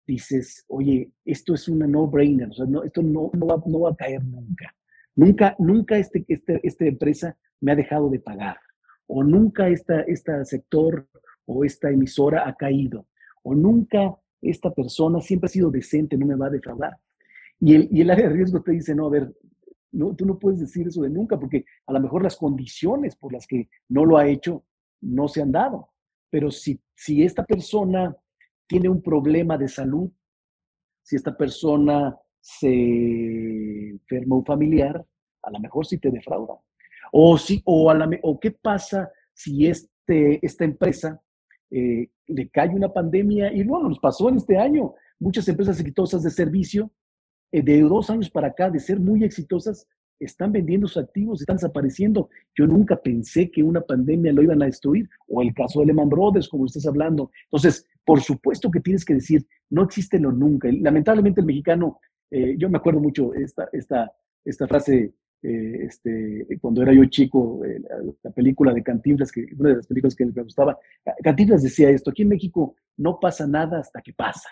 dices, oye, esto es una no-brainer, o sea, no, esto no, no, va, no va a caer nunca. Nunca, nunca este, este, esta empresa me ha dejado de pagar o nunca este sector o esta emisora ha caído, o nunca esta persona siempre ha sido decente, no me va a defraudar. Y el, y el área de riesgo te dice, no, a ver, no, tú no puedes decir eso de nunca, porque a lo mejor las condiciones por las que no lo ha hecho no se han dado. Pero si, si esta persona tiene un problema de salud, si esta persona se enferma un familiar, a lo mejor sí te defrauda. O, si, o, qué pasa si este, esta empresa eh, le cae una pandemia, y bueno, nos pasó en este año, muchas empresas exitosas de servicio, eh, de dos años para acá, de ser muy exitosas, están vendiendo sus activos, están desapareciendo. Yo nunca pensé que una pandemia lo iban a destruir, o el caso de Lehman Brothers, como estás hablando. Entonces, por supuesto que tienes que decir, no existe lo nunca. Lamentablemente el mexicano, eh, yo me acuerdo mucho esta, esta, esta frase eh, este, cuando era yo chico, eh, la, película de Cantinflas, que una de las películas que me gustaba, Cantinflas decía esto, aquí en México no pasa nada hasta que pasa.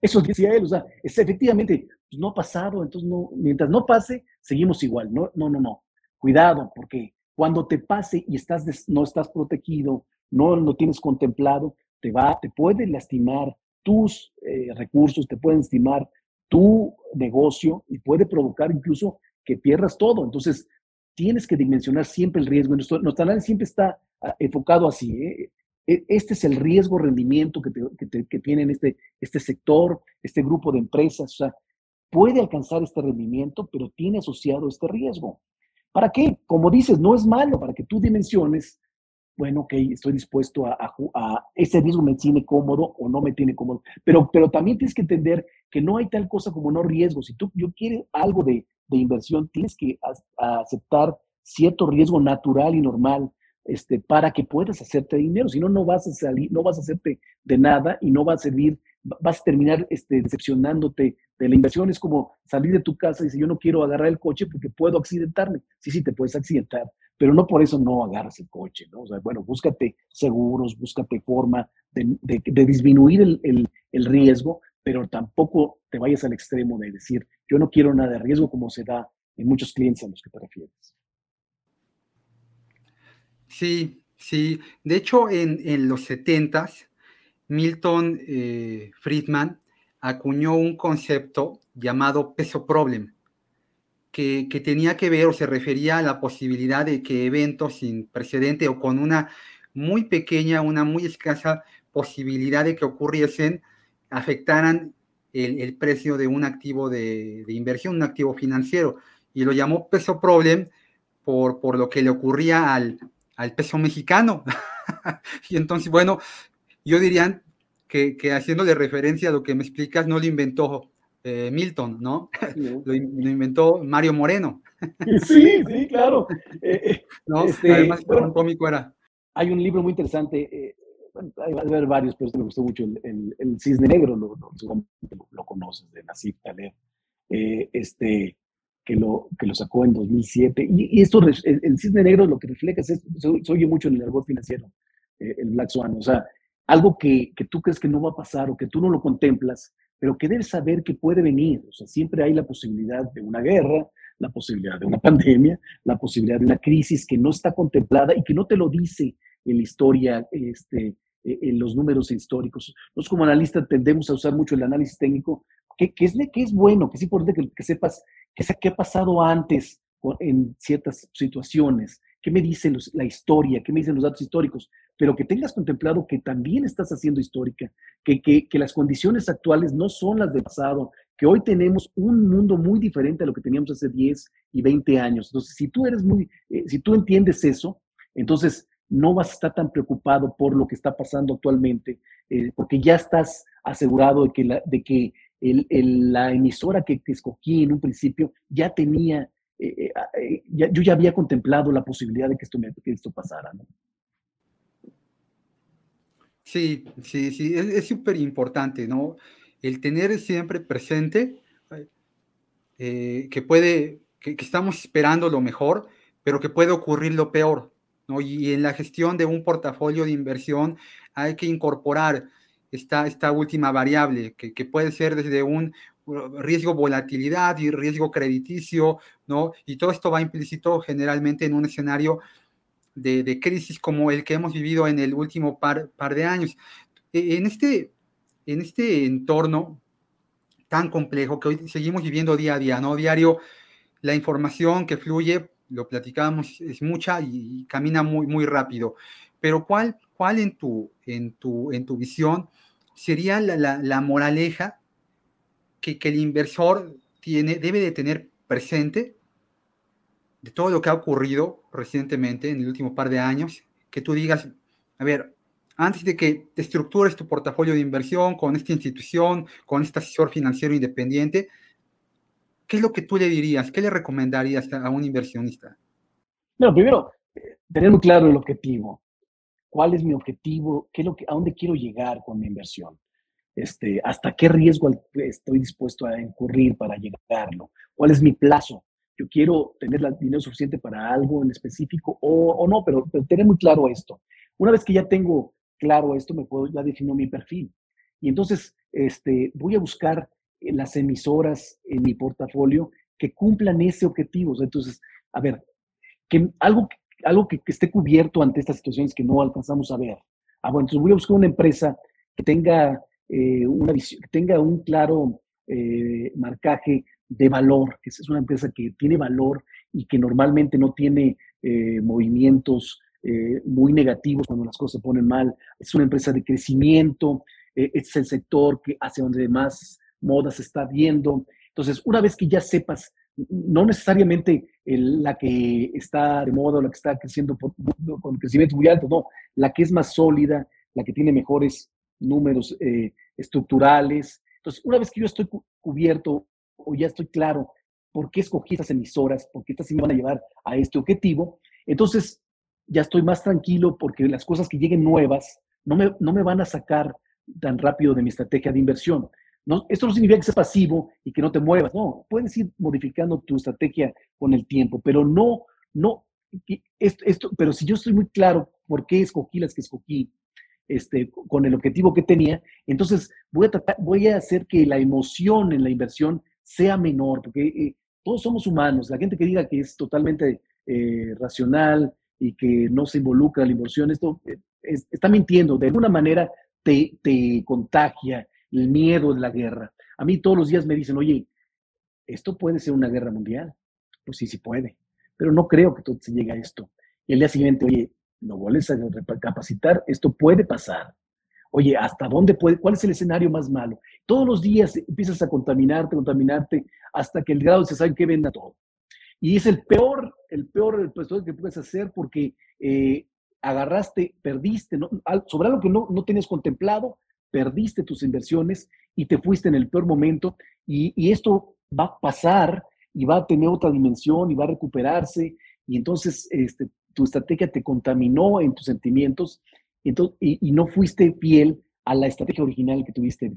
Eso decía él, o sea, es efectivamente, pues no ha pasado, entonces no, mientras no pase, seguimos igual, no, no, no, no. Cuidado, porque cuando te pase y estás no estás protegido, no lo tienes contemplado, te va, te puede lastimar tus eh, recursos, te pueden lastimar tu negocio y puede provocar incluso que pierdas todo. Entonces, tienes que dimensionar siempre el riesgo. Nuestro, nuestro análisis siempre está ah, enfocado así. ¿eh? E, este es el riesgo rendimiento que, que, que tiene este, este sector, este grupo de empresas. O sea, puede alcanzar este rendimiento, pero tiene asociado este riesgo. ¿Para qué? Como dices, no es malo para que tú dimensiones bueno, ok, estoy dispuesto a, a, ese riesgo me tiene cómodo o no me tiene cómodo. Pero, pero también tienes que entender que no hay tal cosa como no riesgo. Si tú yo quieres algo de, de inversión, tienes que aceptar cierto riesgo natural y normal este, para que puedas hacerte dinero. Si no, no vas a salir, no vas a hacerte de nada y no va a servir, vas a terminar este, decepcionándote de la inversión. Es como salir de tu casa y decir, yo no quiero agarrar el coche porque puedo accidentarme. Sí, sí, te puedes accidentar, pero no por eso no agarras el coche, ¿no? O sea, bueno, búscate seguros, búscate forma de, disminuir el, riesgo, pero tampoco te vayas al extremo de decir, yo no quiero nada de riesgo como se da en muchos clientes a los que te refieres. Sí, sí. De hecho, en, los 70 Milton eh, Friedman acuñó un concepto llamado peso problem que, tenía que ver o se refería a la posibilidad de que eventos sin precedente o con una muy pequeña, una muy escasa posibilidad de que ocurriesen, afectaran el, precio de un activo de, inversión, un activo financiero. Y lo llamó peso problem por, por lo que le ocurría al, al peso mexicano. y entonces, bueno, yo diría que, que haciéndole referencia a lo que me explicas, no lo inventó eh, Milton, ¿no? Lo, inventó Mario Moreno. Sí, sí, claro. Eh, eh, ¿No? Este, Además, un cómico era. Hay un libro muy interesante, hay, a haber varios, pero me gustó mucho, el, Cisne Negro, lo, lo, conoces, de Nasif Taleb, este, que, lo, que lo sacó en 2007. Y, esto, el, Cisne Negro lo que refleja es, se, oye mucho en el argot financiero, el Black Swan, o sea, algo que, tú crees que no va a pasar o que tú no lo contemplas, pero que debes saber que puede venir. O sea, siempre hay la posibilidad de una guerra, la posibilidad de una pandemia, la posibilidad de una crisis que no está contemplada y que no te lo dice en la historia, este, en los números históricos. Nosotros como analistas tendemos a usar mucho el análisis técnico, que, es, que es bueno, que es importante que, que sepas qué ha pasado antes en ciertas situaciones, qué me dice la historia, qué me dicen los datos históricos, pero que tengas contemplado que también estás haciendo histórica, que, que, las condiciones actuales no son las del pasado, que hoy tenemos un mundo muy diferente a lo que teníamos hace 10 y 20 años. Entonces, si tú eres muy, eh, si tú entiendes eso, entonces no vas a estar tan preocupado por lo que está pasando actualmente, eh, porque ya estás asegurado de que, la, de que la emisora que, escogí en un principio ya tenía, eh, yo ya había contemplado la posibilidad de que esto, pasara. Sí, sí, sí, es súper importante, ¿no? El tener siempre presente eh, que puede, que, estamos esperando lo mejor, pero que puede ocurrir lo peor, ¿no? Y, en la gestión de un portafolio de inversión hay que incorporar esta, esta última variable, que, que puede ser desde un riesgo volatilidad y riesgo crediticio, ¿no? Y todo esto va implícito generalmente en un escenario de, crisis como el que hemos vivido en el último par, par de años. E, en este, en este entorno tan complejo que hoy seguimos viviendo día a día, ¿no? Diario, la información que fluye, lo platicábamos, es mucha y, camina muy, muy rápido. Pero ¿cuál, cuál en, tu, en, tu, en tu visión sería la, la, moraleja que, que, el inversor tiene, debe de tener presente de todo lo que ha ocurrido recientemente en el último par de años, que tú digas, a ver, antes de que te estructures tu portafolio de inversión con esta institución, con este asesor financiero independiente, ¿qué es lo que tú le dirías? ¿Qué le recomendarías a un inversionista? Bueno, primero, tener muy claro el objetivo. ¿Cuál es mi objetivo? ¿Qué es lo que, ¿A dónde quiero llegar con mi inversión? Este, ¿Hasta qué riesgo estoy dispuesto a incurrir para llegarlo? ¿Cuál es mi plazo? yo quiero tener el dinero suficiente para algo en específico o, no, pero, tener muy claro esto. Una vez que ya tengo claro esto, me puedo, ya defino mi perfil. Y entonces este, voy a buscar las emisoras en mi portafolio que cumplan ese objetivo. Entonces, a ver, que algo, algo que, esté cubierto ante estas situaciones que no alcanzamos a ver. Ah, bueno, entonces voy a buscar una empresa que tenga, eh, una visión, que tenga un claro eh, marcaje de valor, que es una empresa que tiene valor y que normalmente no tiene eh, movimientos muy negativos cuando las cosas se ponen mal. Es una empresa de crecimiento, es el sector que hacia donde más moda se está viendo. Entonces, una vez que ya sepas no necesariamente la que está de moda o la que está creciendo con crecimiento muy alto, no, la que es más sólida, la que tiene mejores números eh, estructurales. Entonces, una vez que yo estoy cubierto o ya estoy claro por qué escogí estas emisoras, por qué estas sí me van a llevar a este objetivo, entonces ya estoy más tranquilo porque las cosas que lleguen nuevas no me, no me van a sacar tan rápido de mi estrategia de inversión. No, esto no significa que seas pasivo y que no te muevas, no, puedes ir modificando tu estrategia con el tiempo, pero no, no, esto, esto, pero si yo estoy muy claro por qué escogí las que escogí, este, con el objetivo que tenía, entonces voy a, tratar, voy a hacer que la emoción en la inversión sea menor, porque eh, todos somos humanos, la gente que diga que es totalmente eh, racional y que no se involucra en la inversión, esto eh, está mintiendo, de alguna manera te, te contagia el miedo de la guerra. A mí todos los días me dicen, oye, esto puede ser una guerra mundial. Pues sí, sí puede, pero no creo que todo se llegue a esto. Y el día siguiente, oye, no vuelves a recapacitar, esto puede pasar. Oye, ¿hasta dónde puede? ¿Cuál es el escenario más malo? Todos los días empiezas a contaminarte, contaminarte, hasta que el grado se sabe que venda todo. Y es el peor, el peor pues, que puedes hacer porque eh, agarraste, perdiste, sobre algo que no, no tenías contemplado, perdiste tus inversiones y te fuiste en el peor momento y, esto va a pasar y va a tener otra dimensión y va a recuperarse y entonces este, tu estrategia te contaminó en tus sentimientos y, no fuiste fiel a la estrategia original que tuviste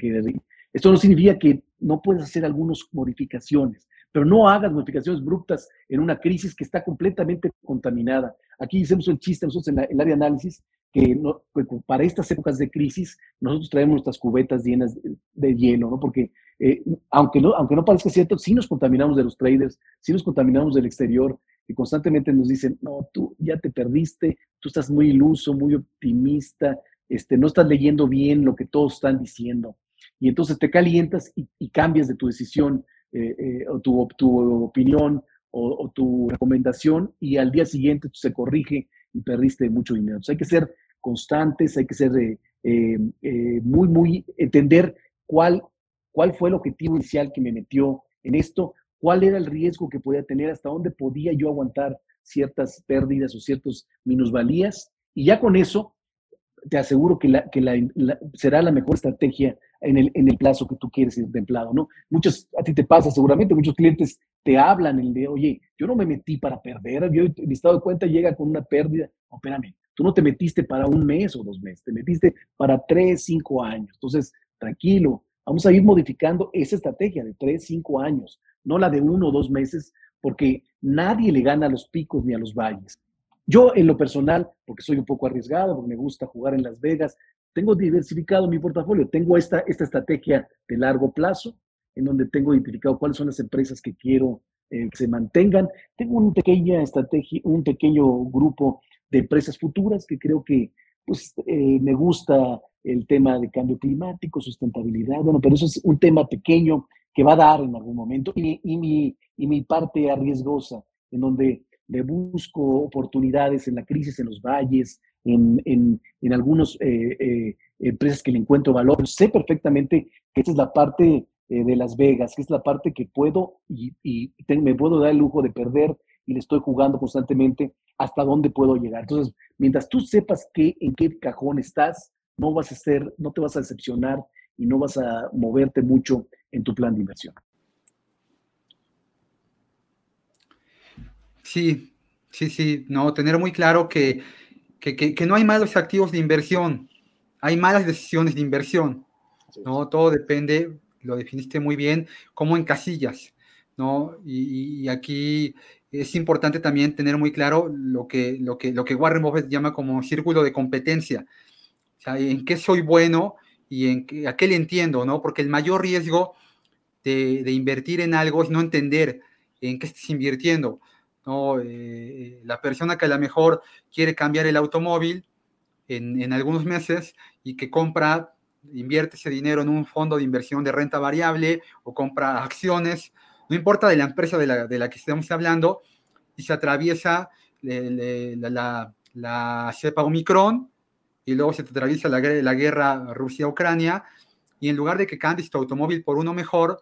Esto no significa que no puedes hacer algunas modificaciones, pero no hagas modificaciones abruptas en una crisis que está completamente contaminada. Aquí hicimos el chiste nosotros en, el área de análisis que no, para estas épocas de crisis nosotros traemos nuestras cubetas llenas de, hielo, ¿no? Porque eh, aunque, no, aunque no parezca cierto, sí nos contaminamos de los traders, sí nos contaminamos del exterior, y constantemente nos dicen, no, tú ya te perdiste, tú estás muy iluso, muy optimista, este, no estás leyendo bien lo que todos están diciendo. Y entonces te calientas y, cambias de tu decisión eh, eh, o tu, tu opinión o, tu recomendación y al día siguiente se corrige y perdiste mucho dinero. Entonces hay que ser constantes, hay que ser eh, eh, muy, muy, entender cuál, cuál fue el objetivo inicial que me metió en esto, cuál era el riesgo que podía tener, hasta dónde podía yo aguantar ciertas pérdidas o ciertas minusvalías. Y ya con eso, te aseguro que, la, que la, será la mejor estrategia en el, en el plazo que tú quieres ir templado, ¿no? Muchos, a ti te pasa seguramente, muchos clientes te hablan el de, oye, yo no me metí para perder, yo, mi estado de cuenta llega con una pérdida, oh, espérame, Tú no te metiste para un mes o dos meses, te metiste para tres, cinco años. Entonces, tranquilo, vamos a ir modificando esa estrategia de tres, cinco años, no la de uno o dos meses, porque nadie le gana a los picos ni a los valles. Yo, en lo personal, porque soy un poco arriesgado, porque me gusta jugar en Las Vegas, tengo diversificado mi portafolio. Tengo esta, esta estrategia de largo plazo, en donde tengo identificado cuáles son las empresas que quiero eh, que se mantengan. Tengo una pequeña estrategia, un pequeño grupo de empresas futuras, que creo que pues, eh, me gusta el tema de cambio climático, sustentabilidad, bueno, pero eso es un tema pequeño que va a dar en algún momento, y, mi, y mi parte arriesgosa, en donde le busco oportunidades en la crisis en los valles, en, en, en algunas eh, eh, empresas que le encuentro valor. Sé perfectamente que esta es la parte de Las Vegas, que es la parte que puedo y, y me puedo dar el lujo de perder y le estoy jugando constantemente hasta dónde puedo llegar. Entonces, mientras tú sepas que, en qué cajón estás, no vas a ser, no te vas a decepcionar y no vas a moverte mucho en tu plan de inversión. Sí, sí, sí, no, tener muy claro que, que, no hay malos activos de inversión, hay malas decisiones de inversión, ¿no? Todo depende, lo definiste muy bien, como en casillas, ¿no? y aquí es importante también tener muy claro lo que, lo que, lo que Warren Buffett llama como círculo de competencia. O sea, en qué soy bueno y en qué, a qué le entiendo, ¿no? Porque el mayor riesgo de, de invertir en algo es no entender en qué estás invirtiendo. ¿No? Eh, la persona que a lo mejor quiere cambiar el automóvil en, en, algunos meses y que compra, invierte ese dinero en un fondo de inversión de renta variable o compra acciones no importa de la empresa de la, que estemos hablando, y se atraviesa la, la, cepa Omicron, y luego se atraviesa la, la guerra Rusia-Ucrania, y en lugar de que cambies tu automóvil por uno mejor,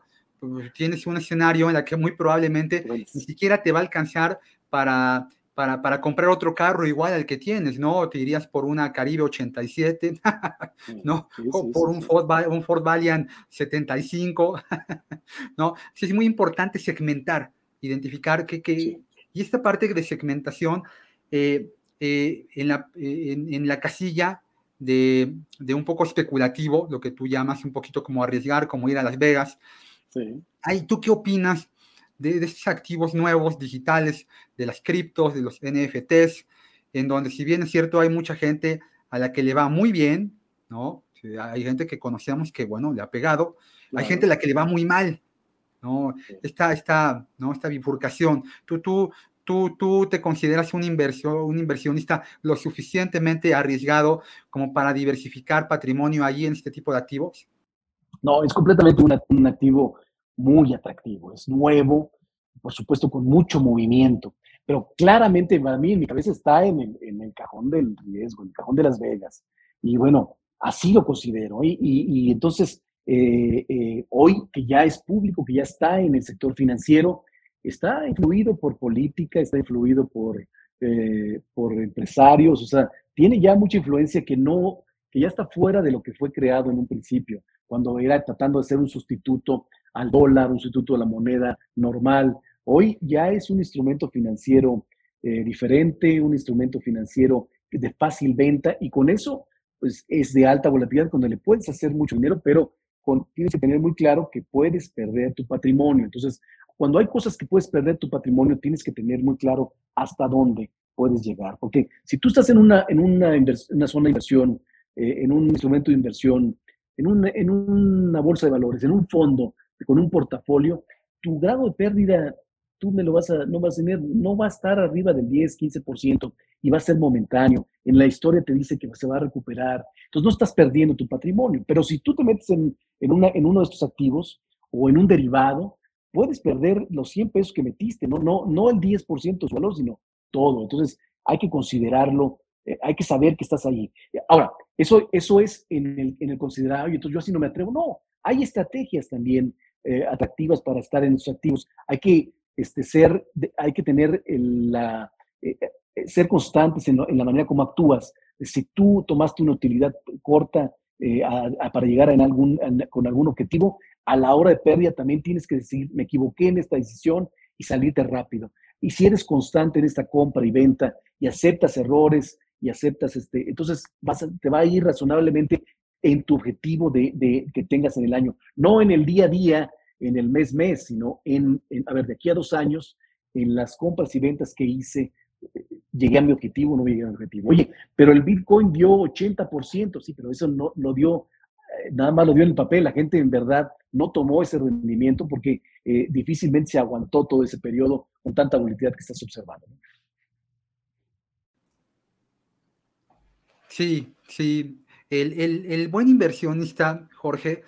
tienes un escenario en el que muy probablemente ni siquiera te va a alcanzar para, para, para, comprar otro carro igual al que tienes, ¿no? Te irías por una Caribe 87, ¿no? o por un, Ford, un Ford Valiant 75, ¿no? es muy importante segmentar, identificar que, que y esta parte de segmentación eh, eh, en, la, en, la, casilla de, de, un poco especulativo, lo que tú llamas un poquito como arriesgar, como ir a Las Vegas, Sí. ¿Tú qué opinas de, estos activos nuevos digitales, de las criptos, de los NFTs, en donde si bien es cierto hay mucha gente a la que le va muy bien, ¿no? Hay gente que conocemos que, bueno, le ha pegado, hay gente a la que le va muy mal, ¿no? Esta, esta, ¿no? esta bifurcación. Tú, tú, tú, tú te consideras un, inversión, un inversionista lo suficientemente arriesgado como para diversificar patrimonio ahí en este tipo de activos? No, es completamente un activo muy atractivo, es nuevo, por supuesto con mucho movimiento, pero claramente para mí en mi cabeza está en el, cajón del riesgo, en el cajón de Las Vegas. Y bueno, así lo considero. Y, entonces, eh, eh, hoy que ya es público, que ya está en el sector financiero, está influido por política, está influido por, eh, por empresarios, o sea, tiene ya mucha influencia que no, que ya está fuera de lo que fue creado en un principio, cuando era tratando de ser un sustituto al dólar, un sustituto a la moneda normal. Hoy ya es un instrumento financiero eh, diferente, un instrumento financiero de fácil venta y con eso pues es de alta volatilidad cuando le puedes hacer mucho dinero, pero con, tienes que tener muy claro que puedes perder tu patrimonio. Entonces, cuando hay cosas que puedes perder tu patrimonio, tienes que tener muy claro hasta dónde puedes llegar. Porque si tú estás en una, en una, una zona de inversión, eh, en un instrumento de inversión, en, un, en una bolsa de valores, en un fondo, con un portafolio, tu grado de pérdida, tú me lo vas a, no vas a tener, no va a estar arriba del 10, 15% y va a ser momentáneo. En la historia te dice que se va a recuperar. Entonces no estás perdiendo tu patrimonio. Pero si tú te metes en, en, una, en uno de estos activos o en un derivado, puedes perder los 100 pesos que metiste, no, no, no el 10% de su valor, sino todo. Entonces hay que considerarlo, eh, hay que saber que estás ahí. Ahora, eso, eso es en el, en considerado, y entonces yo así no me atrevo. No, hay estrategias también eh, atractivas para estar en esos activos. Hay que este, ser, hay que tener la, eh, ser constantes en, la manera como actúas. Si tú tomaste una utilidad corta para llegar en algún, con algún objetivo, a la hora de pérdida también tienes que decir, me equivoqué en esta decisión y salirte rápido. Y si eres constante en esta compra y venta y aceptas errores y aceptas, este, entonces te va a ir razonablemente en tu objetivo de, que tengas en el año, no en el día a día, en el mes mes, sino en, a ver, de aquí a dos años, en las compras y ventas que hice, llegué a mi objetivo no llegué a mi objetivo. Oye, pero el Bitcoin dio 80%, sí, pero eso no lo dio, eh, nada más lo dio en el papel, la gente en verdad no tomó ese rendimiento porque eh, difícilmente se aguantó todo ese periodo con tanta volatilidad que estás observando. Sí, sí, el, buen inversionista, Jorge,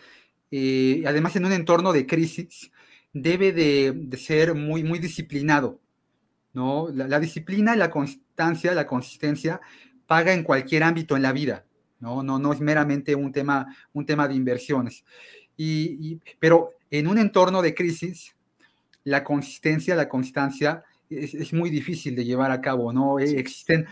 eh, además en un entorno de crisis, debe de, ser muy, muy disciplinado. ¿no? La, disciplina, la constancia, la consistencia paga en cualquier ámbito en la vida. No, no, no es meramente un tema, un tema de inversiones. Y, pero en un entorno de crisis, la consistencia, la constancia es, muy difícil de llevar a cabo, ¿no? Existen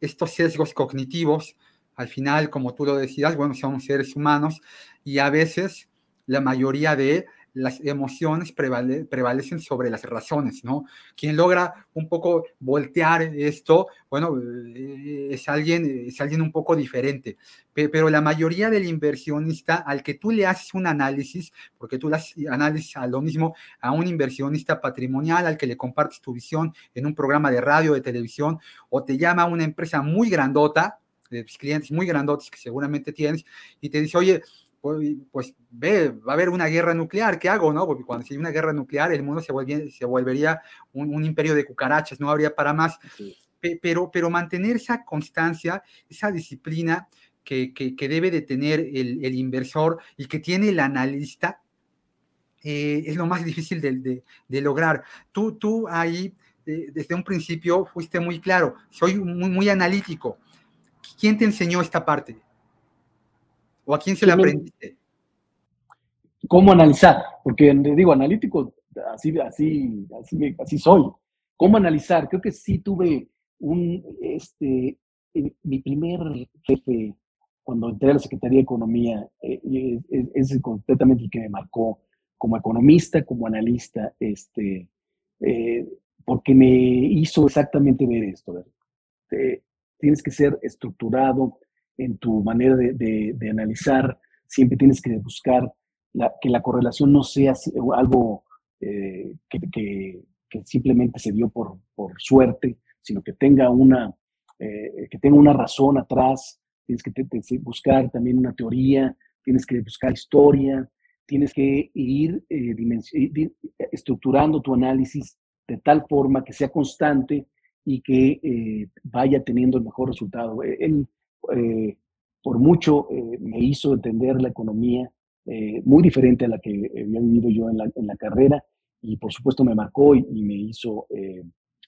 estos sesgos cognitivos al final, como tú lo decías, bueno, somos seres humanos y a veces la mayoría de las emociones prevalecen sobre las razones, ¿no? Quien logra un poco voltear esto, bueno, eh, es alguien, es alguien un poco diferente, pero la mayoría del inversionista al que tú le haces un análisis, porque tú le haces análisis a lo mismo a un inversionista patrimonial al que le compartes tu visión en un programa de radio, de televisión, o te llama una empresa muy grandota, clientes muy grandotes que seguramente tienes y te dice, oye, pues, pues, ve, va a haber una guerra nuclear, ¿qué hago? No? Porque cuando hay una guerra nuclear, el mundo se, se volvería un, imperio de cucarachas, no habría para más. Pero, pero mantener esa constancia, esa disciplina que, que, debe de tener el, el, inversor y que tiene el analista, eh, es lo más difícil de, de, lograr. Tú, tú ahí, desde un principio, fuiste muy claro, soy muy, muy analítico ¿quién te enseñó esta parte? ¿O a quién se la aprendiste? ¿Cómo analizar? Porque digo, analítico, así, así, así, así soy. ¿Cómo analizar? Creo que sí tuve un, este, eh, mi primer jefe cuando entré a la Secretaría de Economía, eh, es, completamente el que me marcó como economista, como analista, este, eh, porque me hizo exactamente ver esto. Tienes que ser estructurado en tu manera de, analizar, siempre tienes que buscar que la correlación no sea algo que, que, simplemente se dio por, suerte, sino que tenga una, que tenga una razón atrás, tienes que buscar también una teoría, tienes que buscar historia, tienes que ir eh, estructurando tu análisis de tal forma que sea constante y que eh, vaya teniendo el mejor resultado. Eh, él, por mucho, me hizo entender la economía muy diferente a la que había vivido yo en la, carrera y por supuesto me marcó y, me hizo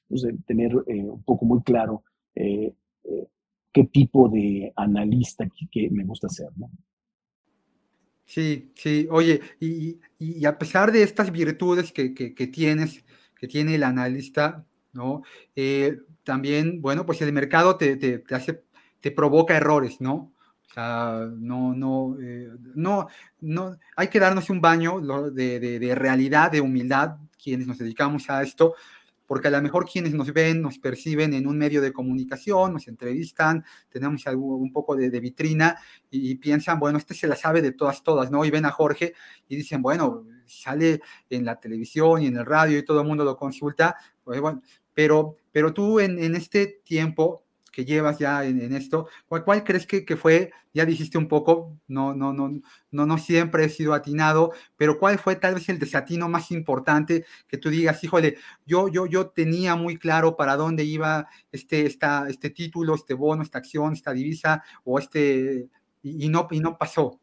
pues, tener un poco muy claro qué tipo de analista que, me gusta ser, ¿no? Sí, sí, oye, y, a pesar de estas virtudes que, tienes, que tiene el analista, ¿no? Eh, también, bueno, pues el mercado te, te, hace, te provoca errores, ¿no? O sea, no, no, eh, no, no, hay que darnos un baño de, de, realidad, de humildad, quienes nos dedicamos a esto, porque a lo mejor quienes nos ven, nos perciben en un medio de comunicación, nos entrevistan, tenemos algo, un poco de, vitrina y, piensan, bueno, este se la sabe de todas, todas, ¿no? Y ven a Jorge y dicen, bueno, sale en la televisión y en el radio y todo el mundo lo consulta, pues bueno, pero, pero tú en, en este tiempo que llevas ya en, esto, ¿cuál, ¿cuál, crees que, que, fue? Ya dijiste un poco, no, no, no, no, no siempre he sido atinado, pero ¿cuál fue tal vez el desatino más importante que tú digas, híjole, yo, yo, yo tenía muy claro para dónde iba este, esta, este título, este bono, esta acción, esta divisa, o este, y, no, y no pasó?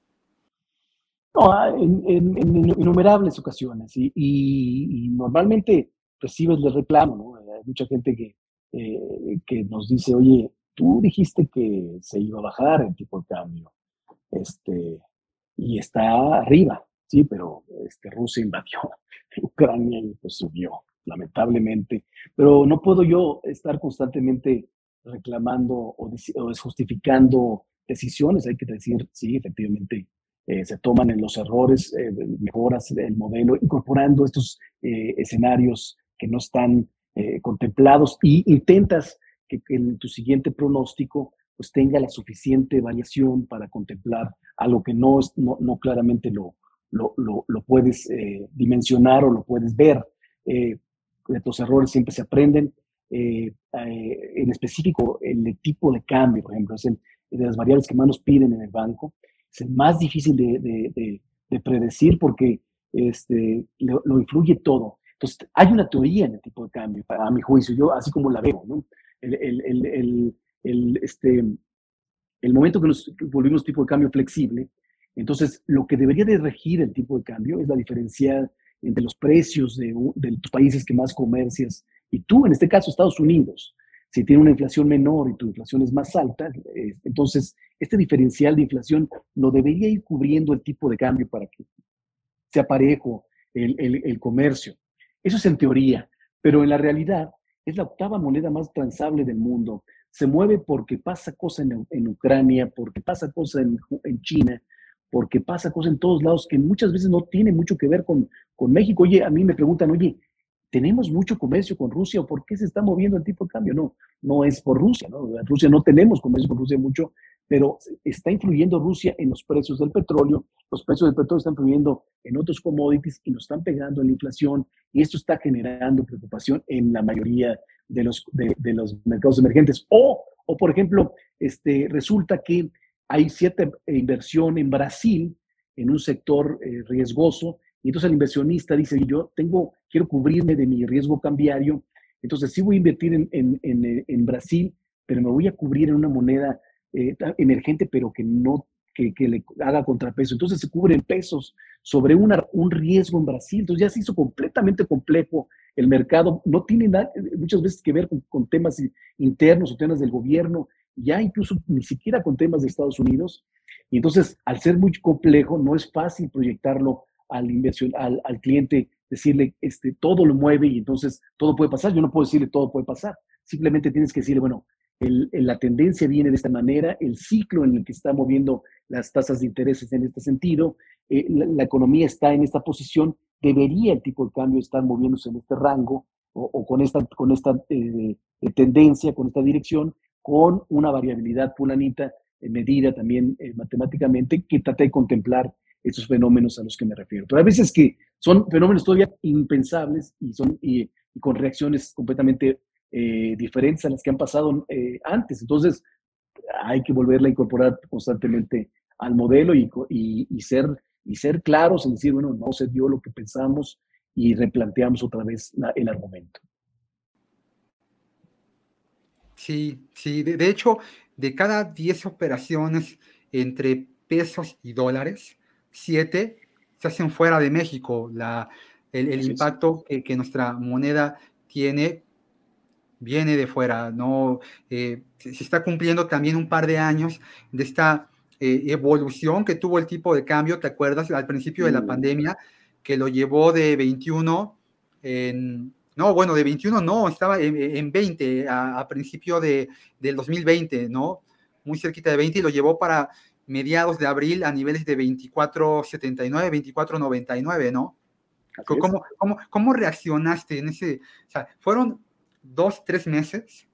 No, ah, en, en, innumerables ocasiones, y, normalmente recibes el reclamo, ¿no? Hay mucha gente que eh, que nos dice, oye, tú dijiste que se iba a bajar el tipo de cambio, este, y está arriba, sí, pero este, Rusia invadió Ucrania y pues subió, lamentablemente. Pero no puedo yo estar constantemente reclamando o, justificando decisiones, hay que decir, sí, efectivamente, eh, se toman en los errores, eh, mejoras del modelo, incorporando estos escenarios que no están eh, contemplados y intentas que, en tu siguiente pronóstico pues tenga la suficiente variación para contemplar algo que no, no, no claramente lo, lo, lo, puedes eh, dimensionar o lo puedes ver. Eh, de tus errores siempre se aprenden. en específico, el tipo de cambio, por ejemplo, es el, de las variables que más nos piden en el banco. Es más difícil de, de, de, predecir porque este, lo, influye todo. Entonces, hay una teoría en el tipo de cambio, a mi juicio, yo así como la veo, ¿no? El, el, el, el este, el momento que nos volvimos tipo de cambio flexible, entonces lo que debería de regir el tipo de cambio es la diferencia entre los precios de, de los países que más comercias y tú, en este caso Estados Unidos, si tiene una inflación menor y tu inflación es más alta, entonces este diferencial de inflación lo debería ir cubriendo el tipo de cambio para que sea parejo el, el, comercio. Eso es en teoría, pero en la realidad es la octava moneda más transable del mundo. Se mueve porque pasa cosa en, Ucrania, porque pasa cosa en, China, porque pasa cosa en todos lados que muchas veces no tiene mucho que ver con, con México. Oye, a mí me preguntan, oye, ¿tenemos mucho comercio con Rusia por qué se está moviendo el tipo de cambio? No, no es por Rusia, ¿no? Rusia no tenemos comercio con Rusia mucho, pero está influyendo Rusia en los precios del petróleo, los precios del petróleo están influyendo en otros commodities y nos están pegando en la inflación y esto está generando preocupación en la mayoría de los, de, los mercados emergentes. O, o, por ejemplo, este, resulta que hay cierta inversión en Brasil en un sector eh, riesgoso y entonces el inversionista dice, yo tengo, quiero cubrirme de mi riesgo cambiario, entonces sí voy a invertir en, en, en, en Brasil, pero me voy a cubrir en una moneda eh, emergente, pero que no que, que, le haga contrapeso. Entonces se cubren pesos sobre una, un riesgo en Brasil. Entonces ya se hizo completamente complejo el mercado. No tiene nada, muchas veces que ver con, temas internos o temas del gobierno, ya incluso ni siquiera con temas de Estados Unidos. Y entonces, al ser muy complejo, no es fácil proyectarlo al, inversión, al, al, cliente decirle, este, todo lo mueve y entonces todo puede pasar. Yo no puedo decirle todo puede pasar. Simplemente tienes que decirle, bueno, la tendencia viene de esta manera, el ciclo en el que está moviendo las tasas de intereses en este sentido, eh, la, economía está en esta posición, debería el tipo de cambio estar moviéndose en este rango o, con esta, con esta eh, eh, tendencia, con esta dirección, con una variabilidad fulanita medida también matemáticamente que trata de contemplar esos fenómenos a los que me refiero. Pero hay veces que son fenómenos todavía impensables y, son, y, con reacciones completamente diferentes a las que han pasado antes. Entonces, hay que volverla a incorporar constantemente al modelo y, y, ser y ser claros en decir, bueno, no se dio lo que pensamos y replanteamos otra vez el argumento. Sí, sí, de, hecho, de cada 10 operaciones entre pesos y dólares, 7 se hacen fuera de México. La, el, impacto que, nuestra moneda tiene viene de fuera, ¿no? Eh, se está cumpliendo también un par de años de esta eh, evolución que tuvo el tipo de cambio, ¿te acuerdas? Al principio de la pandemia, que lo llevó de 21 en... No, bueno, de 21 no, estaba en, 20 a, principio de, del 2020, ¿no? Muy cerquita de 20 y lo llevó para mediados de abril a niveles de 24.79, 24.99, ¿no? ¿Cómo, cómo, cómo, reaccionaste en ese? O sea, fueron dos, tres meses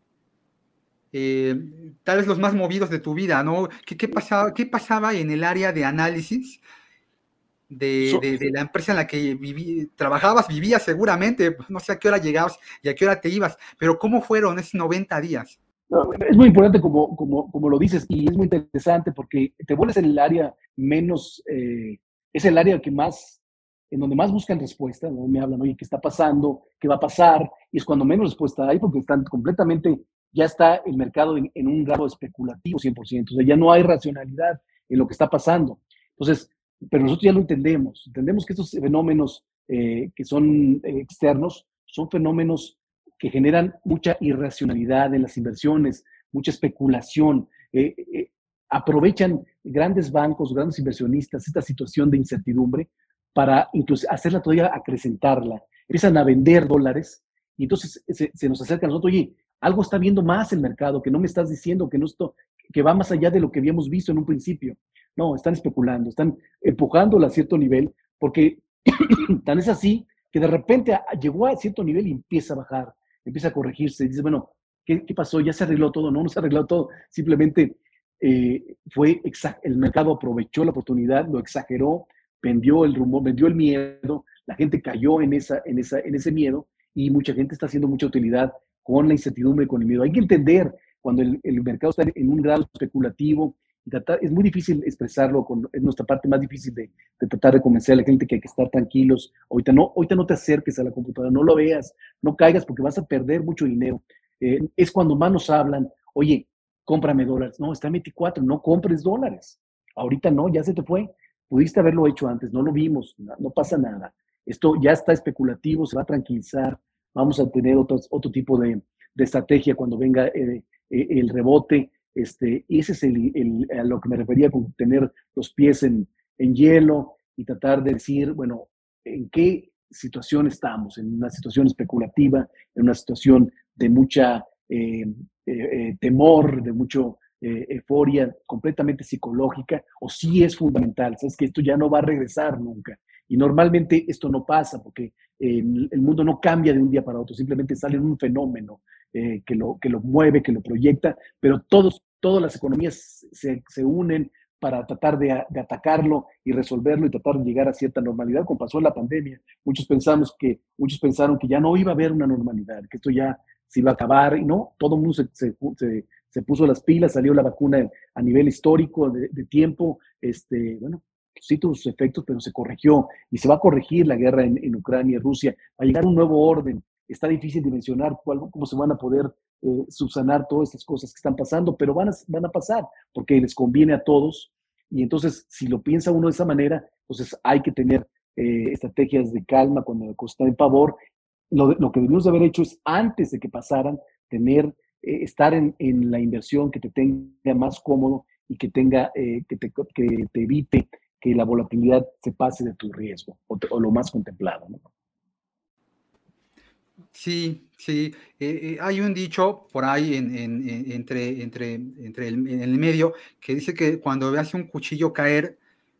eh, tal vez los más movidos de tu vida, ¿no? ¿Qué, pasaba, ¿Qué pasaba en el área de análisis de, la empresa en la que viví, trabajabas, vivías seguramente? No sé a qué hora llegabas y a qué hora te ibas, pero ¿cómo fueron esos 90 días? Es muy importante como, como, como, lo dices y es muy interesante porque te vuelves en el área menos, eh, es el área que más, en donde más buscan respuesta, ¿no? me hablan, oye, ¿qué está pasando? ¿Qué va a pasar? Y es cuando menos respuesta hay porque están completamente ya está el mercado en, un grado especulativo 100%, o sea, ya no hay racionalidad en lo que está pasando. Entonces, pero nosotros ya lo entendemos, entendemos que estos fenómenos eh, que son eh, externos son fenómenos que generan mucha irracionalidad en las inversiones, mucha especulación, eh, aprovechan grandes bancos, grandes inversionistas esta situación de incertidumbre para incluso hacerla todavía acrecentarla. Empiezan a vender dólares y entonces se, se nos acerca a nosotros, oye, algo está viendo más el mercado, que no me estás diciendo que, no esto, que va más allá de lo que habíamos visto en un principio. No, están especulando, están empujándola a cierto nivel, porque tan es así que de repente llegó a cierto nivel y empieza a bajar, empieza a corregirse. Dice, bueno, ¿qué, pasó? ¿Ya se arregló todo? No, no se arregló todo. Simplemente eh, fue el mercado aprovechó la oportunidad, lo exageró, vendió el rumor, vendió el miedo, la gente cayó en, esa, en, esa, en ese miedo y mucha gente está haciendo mucha utilidad con la incertidumbre, con el miedo. Hay que entender cuando el, mercado está en un grado especulativo, es muy difícil expresarlo, con, es nuestra parte más difícil de, tratar de convencer a la gente que hay que estar tranquilos. Ahorita no, ahorita no te acerques a la computadora, no lo veas, no caigas porque vas a perder mucho dinero. Eh, es cuando más nos hablan, oye, cómprame dólares. No, está en 24, no compres dólares. Ahorita no, ya se te fue. Pudiste haberlo hecho antes, no lo vimos, no, pasa nada. Esto ya está especulativo, se va a tranquilizar, vamos a tener otro, otro tipo de, de estrategia cuando venga eh, eh, el rebote. Este, ese es el, a lo que me refería con tener los pies en, en hielo y tratar de decir, bueno, ¿en qué situación estamos? ¿En una situación especulativa? ¿En una situación de mucha eh, temor, de mucho euforia completamente psicológica? ¿O sí es fundamental? ¿Sabes que esto ya no va a regresar nunca? Y normalmente esto no pasa porque el, mundo no cambia de un día para otro, simplemente sale un fenómeno eh, que, lo, que lo mueve, que lo proyecta, pero todos, todas las economías se, se unen para tratar de, de, atacarlo y resolverlo y tratar de llegar a cierta normalidad, como pasó en la pandemia. Muchos pensamos que, muchos pensaron que ya no iba a haber una normalidad, que esto ya se iba a acabar, y no, todo el mundo se, se, se puso las pilas, salió la vacuna a nivel histórico de, de tiempo, este, bueno, sí tuvo sus efectos, pero se corrigió y se va a corregir la guerra en, Ucrania y Rusia. Va a llegar un nuevo orden. Está difícil dimensionar cuál, cómo se van a poder eh, subsanar todas estas cosas que están pasando, pero van a, van a pasar porque les conviene a todos. Y entonces, si lo piensa uno de esa manera, entonces hay que tener eh, estrategias de calma cuando la cosa está en pavor. Lo, lo, que debimos de haber hecho es, antes de que pasaran, tener, eh, estar en, en, la inversión que te tenga más cómodo y que, tenga, que te, que te evite que la volatilidad se pase de tu riesgo o, lo más contemplado. Sí, sí. Eh, eh, hay un dicho por ahí en, entre, entre, entre el, en el medio que dice que cuando veas un cuchillo caer,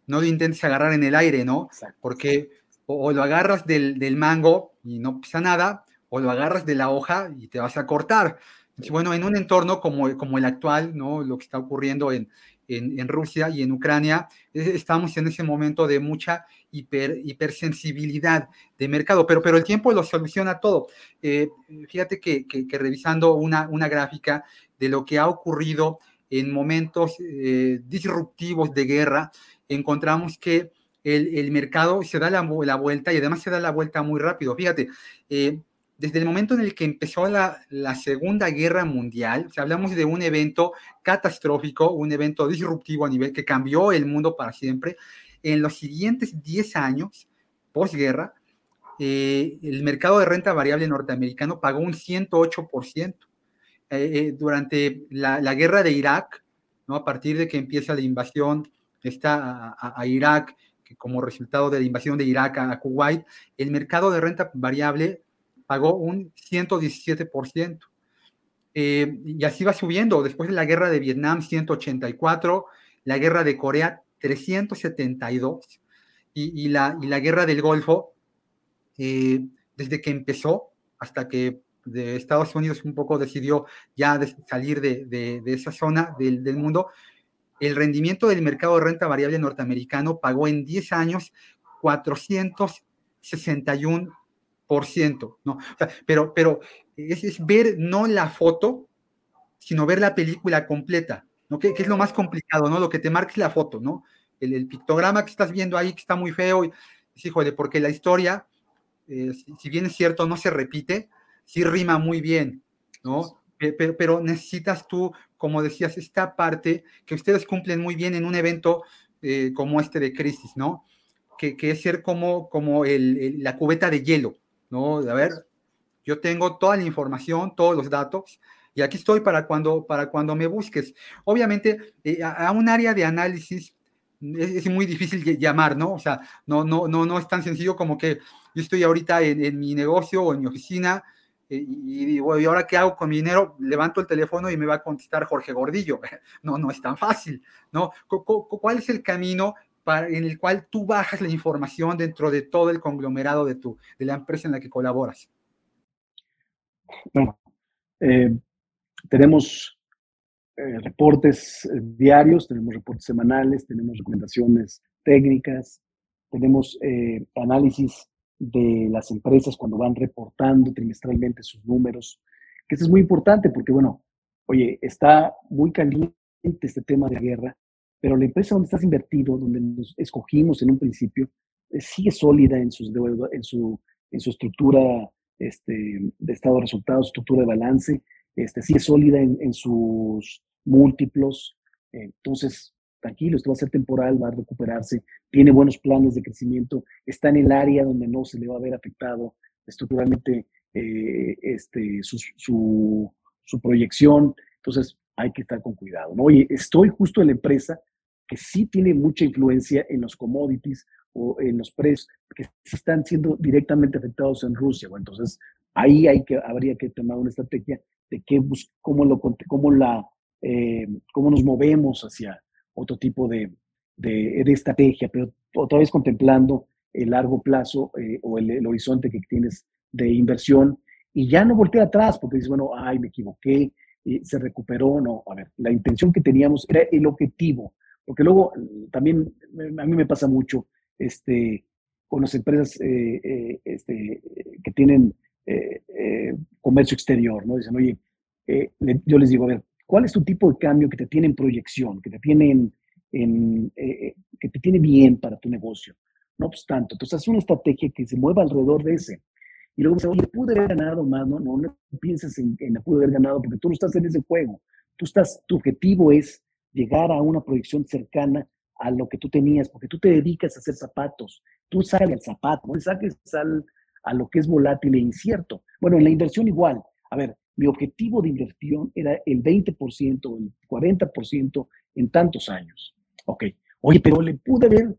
no lo intentes agarrar en el aire, ¿no? Porque o, lo agarras del, del, mango y no pasa nada, o lo agarras de la hoja y te vas a cortar. Bueno, en un entorno como, como el actual, ¿no? Lo que está ocurriendo en, en, Rusia y en Ucrania, estamos en ese momento de mucha hiper, hipersensibilidad de mercado, pero, pero el tiempo lo soluciona todo. Eh, fíjate que, que, revisando una, una gráfica de lo que ha ocurrido en momentos eh, disruptivos de guerra, encontramos que el, el mercado se da la, la, vuelta y además se da la vuelta muy rápido. Fíjate, eh, desde el momento en el que empezó la, Segunda Guerra Mundial, hablamos de un evento catastrófico, un evento disruptivo a nivel que cambió el mundo para siempre, en los siguientes 10 años, posguerra, eh, el mercado de renta variable norteamericano pagó un 108%. Eh, eh, durante la, guerra de Irak, ¿no? a partir de que empieza la invasión está a, Irak, que como resultado de la invasión de Irak a Kuwait, el mercado de renta variable pagó un 117%. Eh, y así va subiendo. Después de la guerra de Vietnam, 184, la guerra de Corea, 372, y, y, la, y la guerra del Golfo, eh, desde que empezó hasta que Estados Unidos un poco decidió ya salir de, de, de esa zona del, del, mundo, el rendimiento del mercado de renta variable norteamericano pagó en 10 años 461 ciento, ¿no? pero, pero es, ver no la foto, sino ver la película completa, ¿no? Que, es lo más complicado, ¿no? Lo que te marca es la foto, ¿no? El, pictograma que estás viendo ahí, que está muy feo, y, es, híjole, porque la historia, eh, si, bien es cierto, no se repite, sí rima muy bien, ¿no? Pero, pero, necesitas tú, como decías, esta parte que ustedes cumplen muy bien en un evento eh, como este de crisis, ¿no? Que, que es ser como, como el, la cubeta de hielo, ¿no? A ver, yo tengo toda la información, todos los datos, y aquí estoy para cuando, para cuando me busques. Obviamente, eh, a, un área de análisis es, muy difícil llamar, ¿no? O sea, no, no, no, no es tan sencillo como que yo estoy ahorita en, mi negocio o en mi oficina eh, y digo, ¿y ahora qué hago con mi dinero? Levanto el teléfono y me va a contestar Jorge Gordillo. No, no es tan fácil, ¿no? ¿Cuál es el camino en el cual tú bajas la información dentro de todo el conglomerado de, tu, de la empresa en la que colaboras? Bueno, eh, tenemos eh, reportes eh, diarios, tenemos reportes semanales, tenemos recomendaciones técnicas, tenemos análisis de las empresas cuando van reportando trimestralmente sus números, que eso es muy importante porque, bueno, oye, está muy caliente este tema de la guerra pero la empresa donde estás invertido, donde nos escogimos en un principio, eh, sigue sólida en, sus en, su, en su estructura este, de estado de resultados, estructura de balance, este, sigue sólida en, sus múltiplos. entonces, tranquilo, esto va a ser temporal, va a recuperarse, tiene buenos planes de crecimiento, está en el área donde no se le va a ver afectado estructuralmente eh, este, su, su, su, proyección. Entonces, hay que estar con cuidado. ¿no? Oye, estoy justo en la empresa que sí tiene mucha influencia en los commodities o en los precios que están siendo directamente afectados en Rusia. Bueno, entonces, ahí hay que, habría que tomar una estrategia de qué, cómo, lo, cómo, la, eh, cómo nos movemos hacia otro tipo de, de, estrategia, pero otra vez contemplando el largo plazo eh, o el, horizonte que tienes de inversión y ya no voltear atrás porque dices, bueno, ay, me equivoqué, y se recuperó, no, a ver, la intención que teníamos era el objetivo, porque luego también a mí me pasa mucho este, con las empresas eh, eh, este, que tienen eh, comercio exterior, ¿no? Dicen, oye, yo les digo, a ver, ¿cuál es tu tipo de cambio que te tiene en proyección, que te tiene, en, que te tiene bien para tu negocio? No obstante, entonces es una estrategia que se mueva alrededor de ese. Y luego dice, oye, pude haber ganado más, no, no, no pienses en, en pude haber ganado porque tú no estás en ese juego. Tú estás, tu objetivo es llegar a una proyección cercana a lo que tú tenías, porque tú te dedicas a hacer zapatos, tú sales al zapato, no saques al, a lo que es volátil e incierto. Bueno, en la inversión igual. A ver, mi objetivo de inversión era el 20%, el 40% en tantos años. Ok. Oye, pero le pude haber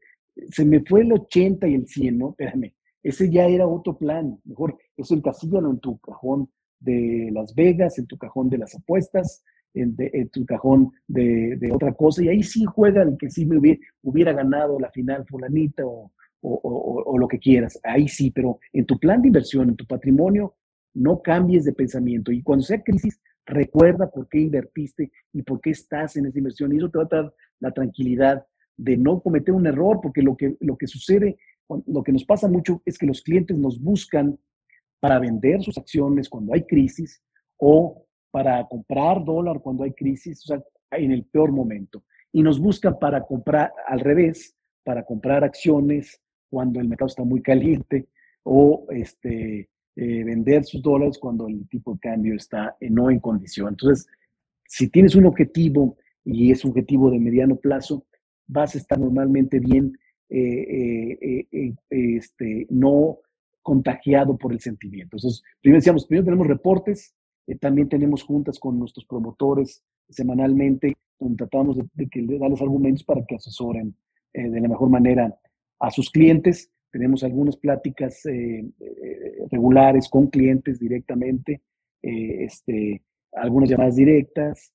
se me fue el 80 y el 100, ¿no? Espérame, ese ya era otro plan. Mejor eso encasíllalo en tu cajón de Las Vegas, en tu cajón de las apuestas, en, tu cajón de, otra cosa, y ahí sí juega el que sí me hubiera, ganado la final fulanita o, o, lo que quieras. Ahí sí, pero en tu plan de inversión, en tu patrimonio, no cambies de pensamiento. Y cuando sea crisis, recuerda por qué invertiste y por qué estás en esa inversión. Y eso te va a dar la tranquilidad de no cometer un error, porque lo que, lo que sucede, lo que nos pasa mucho es que los clientes nos buscan para vender sus acciones cuando hay crisis o para comprar dólar cuando hay crisis, o sea, en el peor momento. Y nos buscan para comprar al revés, para comprar acciones cuando el mercado está muy caliente o este, eh, vender sus dólares cuando el tipo de cambio está en, no en condición. Entonces, si tienes un objetivo y es un objetivo de mediano plazo, vas a estar normalmente bien, eh, eh, este, no contagiado por el sentimiento. Entonces, primero decíamos, primero tenemos reportes, también tenemos juntas con nuestros promotores semanalmente, donde tratamos de, de, de darles argumentos para que asesoren de la mejor manera a sus clientes. Tenemos algunas pláticas regulares con clientes directamente, este, algunas llamadas directas,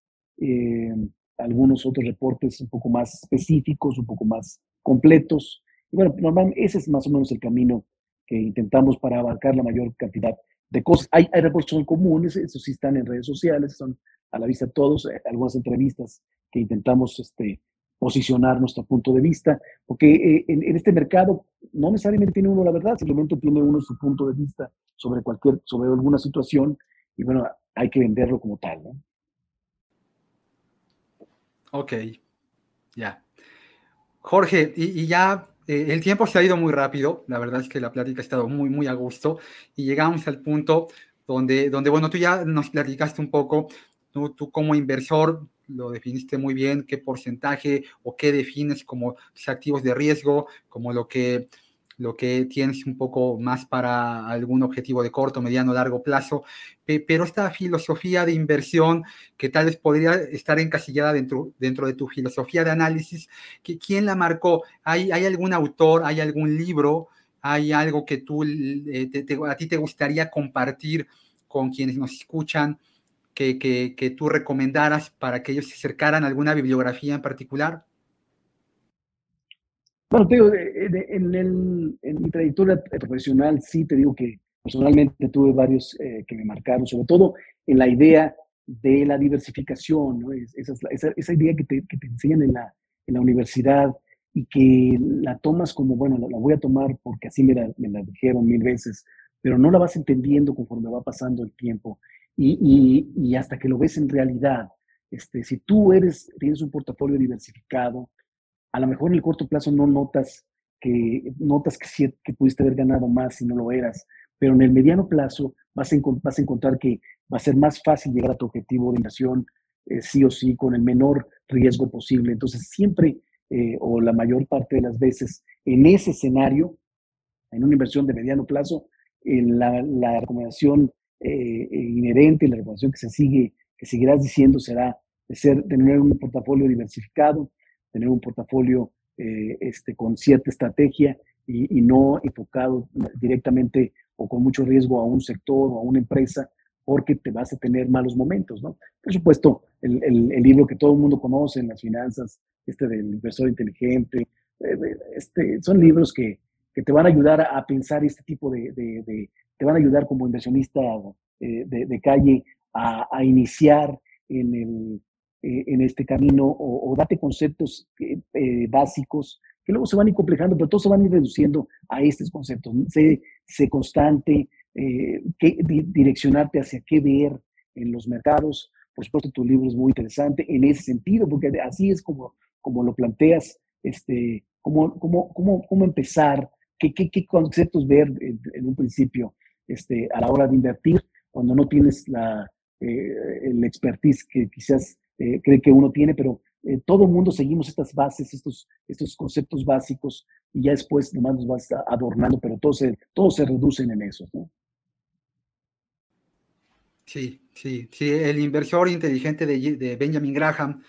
algunos otros reportes un poco más específicos, un poco más completos. Y bueno, normalmente ese es más o menos el camino que intentamos para abarcar la mayor cantidad de cosas. Hay, hay reportes son comunes, esos sí están en redes sociales, son a la vista todos, eh, algunas entrevistas que intentamos este, posicionar nuestro punto de vista, porque eh, en, en, este mercado no necesariamente tiene uno la verdad, simplemente tiene uno su punto de vista sobre cualquier, sobre alguna situación, y bueno, hay que venderlo como tal, ¿no? Ok, ya. Jorge, y, ya eh, el tiempo se ha ido muy rápido, la verdad es que la plática ha estado muy, muy a gusto. Y llegamos al punto donde, donde bueno, tú ya nos platicaste un poco, tú, tú como inversor lo definiste muy bien, qué porcentaje o qué defines como activos de riesgo, como lo que lo que tienes un poco más para algún objetivo de corto, mediano, largo plazo, pero esta filosofía de inversión que tal vez podría estar encasillada dentro, dentro de tu filosofía de análisis, ¿quién la marcó? ¿Hay, ¿Hay algún autor, hay algún libro, hay algo que tú, eh, a ti te gustaría compartir con quienes nos escuchan, que, que, que tú recomendaras para que ellos se acercaran a alguna bibliografía en particular? Bueno, te digo, en, en, mi trayectoria profesional sí te digo que personalmente tuve varios eh, que me marcaron, sobre todo en la idea de la diversificación, ¿no? esa, esa, esa, idea que te, que te enseñan en la, en la, universidad y que la tomas como, bueno, la, voy a tomar porque así me la, me la, dijeron mil veces, pero no la vas entendiendo conforme va pasando el tiempo y, y, y hasta que lo ves en realidad. Este, si tú eres, tienes un portafolio diversificado, a lo mejor en el corto plazo no notas que, notas que, pudiste haber ganado más si no lo eras, pero en el mediano plazo vas a, vas a encontrar que va a ser más fácil llegar a tu objetivo de inversión eh, sí o sí con el menor riesgo posible. Entonces siempre eh, o la mayor parte de las veces en ese escenario, en una inversión de mediano plazo, la, la, recomendación eh, inherente, la recomendación que se sigue, que seguirás diciendo será de ser, tener un portafolio diversificado, tener un portafolio eh, este, con cierta estrategia y, no enfocado directamente o con mucho riesgo a un sector o a una empresa, porque te vas a tener malos momentos, ¿no? Por supuesto, el, el, libro que todo el mundo conoce en las finanzas, este del inversor inteligente, eh, este, son libros que, que, te van a ayudar a, pensar este tipo de, te van a ayudar como inversionista eh, de, calle a, a, iniciar en el, eh, en este camino o, date conceptos eh, eh, básicos que luego se van a ir complejando, pero todos se van a ir reduciendo a estos conceptos. Sé, sé constante, que, direccionarte hacia qué ver en los mercados. Por supuesto, tu libro es muy interesante en ese sentido, porque así es como, como lo planteas, este, cómo, cómo, cómo, cómo empezar, qué, qué, qué conceptos ver en, un principio este, a la hora de invertir cuando no tienes la, el expertise que quizás eh, cree que uno tiene, pero eh, todo el mundo seguimos estas bases, estos, estos conceptos básicos y ya después nomás nos vas adornando, pero todos se, todos se reducen en eso. ¿no? Sí, sí, sí, el inversor inteligente de, de Benjamin Graham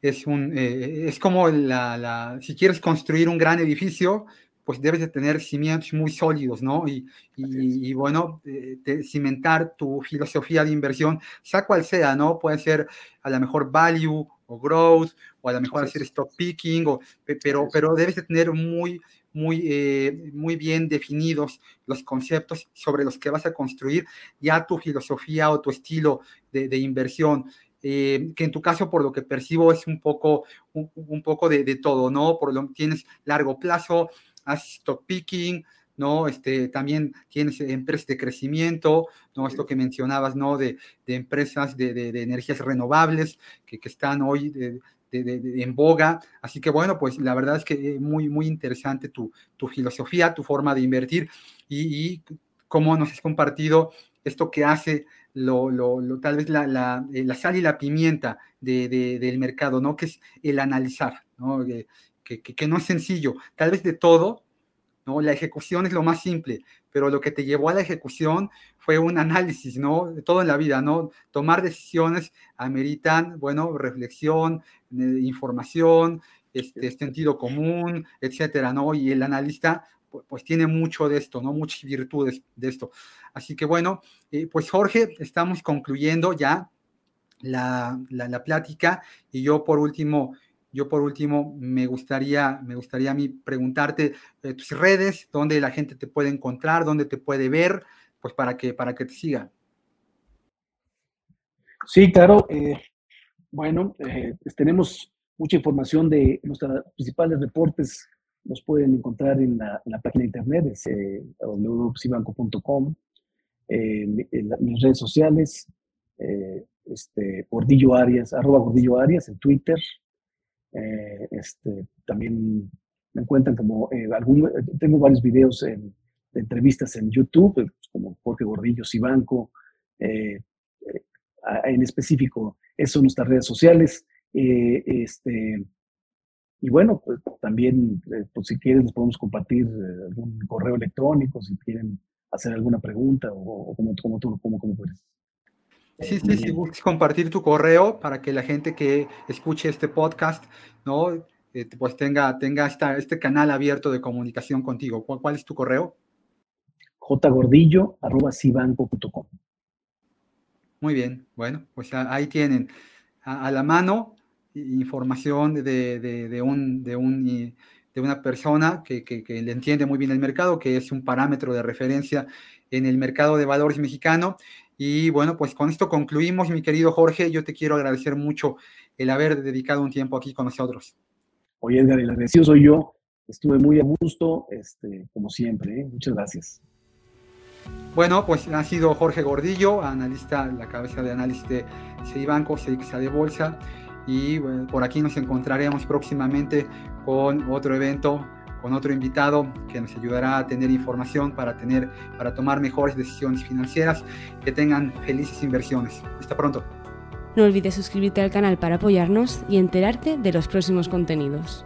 es, un, eh, es como la, si quieres construir un gran edificio, pues debes de tener cimientos muy sólidos, ¿no? Y, y, bueno, eh, cimentar tu filosofía de inversión, sea cual sea, ¿no? Puede ser a lo mejor value o growth, o a lo mejor hacer stock picking, o, pero, pero debes de tener muy, muy, eh, muy bien definidos los conceptos sobre los que vas a construir ya tu filosofía o tu estilo de, de inversión. Eh, que en tu caso, por lo que percibo, es un poco, un, poco de, de, todo, ¿no? Por lo tienes largo plazo, haces stock picking, ¿no? Este, también tienes empresas de crecimiento, ¿no? Esto que mencionabas, ¿no? De, de empresas de, de, energías renovables que, que están hoy en boga. Así que bueno, pues la verdad es que es muy, muy interesante tu, tu filosofía, tu forma de invertir y, y cómo nos has compartido esto que hace lo, lo, tal vez la, la, eh, la, sal y la pimienta de, del mercado, ¿no? Que es el analizar, ¿no? Que, que, que, no es sencillo. Tal vez de todo, ¿no? La ejecución es lo más simple, pero lo que te llevó a la ejecución fue un análisis, ¿no? De todo en la vida, ¿no? Tomar decisiones ameritan, bueno, reflexión, eh, información, este, sentido común, etcétera, ¿no? Y el analista pues tiene mucho de esto, ¿no? Muchas virtudes de esto. Así que bueno, eh, pues Jorge, estamos concluyendo ya la, la, plática y yo por último, yo por último me gustaría, me gustaría a mí preguntarte eh, tus redes, dónde la gente te puede encontrar, dónde te puede ver, pues para que, para que te siga. Sí, claro. Eh, bueno, pues tenemos mucha información de nuestros principales reportes nos pueden encontrar en la, página de internet, es eh, www.cibanco.com, en, mis redes sociales, eh, este, Gordillo Arias, arroba Gordillo Arias en Twitter. Eh, este, también me encuentran como eh, algún, tengo varios videos de entrevistas en YouTube, pues, como Jorge Gordillo Cibanco. en específico, esas son nuestras redes sociales. este, y bueno, pues también, eh, pues si quieren, les podemos compartir eh, algún correo electrónico, si quieren hacer alguna pregunta o, como, como tú, como, como puedes. Sí, sí, sí, compartir tu correo para que la gente que escuche este podcast, ¿no? Eh, pues tenga, tenga esta, este canal abierto de comunicación contigo. ¿Cuál, cuál es tu correo? jgordillo.com. Muy bien, bueno, pues ahí tienen a la mano información de, de, un, de, un, de una persona que, que, le entiende muy bien el mercado, que es un parámetro de referencia en el mercado de valores mexicano. Y bueno, pues con esto concluimos, mi querido Jorge. Yo te quiero agradecer mucho el haber dedicado un tiempo aquí con nosotros. Oye, Edgar, el agradecido soy yo. Estuve muy a gusto, este, como siempre. ¿eh? Muchas gracias. Bueno, pues ha sido Jorge Gordillo, analista, la cabeza de análisis de Cedibanco, Cedixa de Bolsa y por aquí nos encontraremos próximamente con otro evento, con otro invitado que nos ayudará a tener información para, tener, para tomar mejores decisiones financieras, que tengan felices inversiones. Hasta pronto. No olvides suscribirte al canal para apoyarnos y enterarte de los próximos contenidos.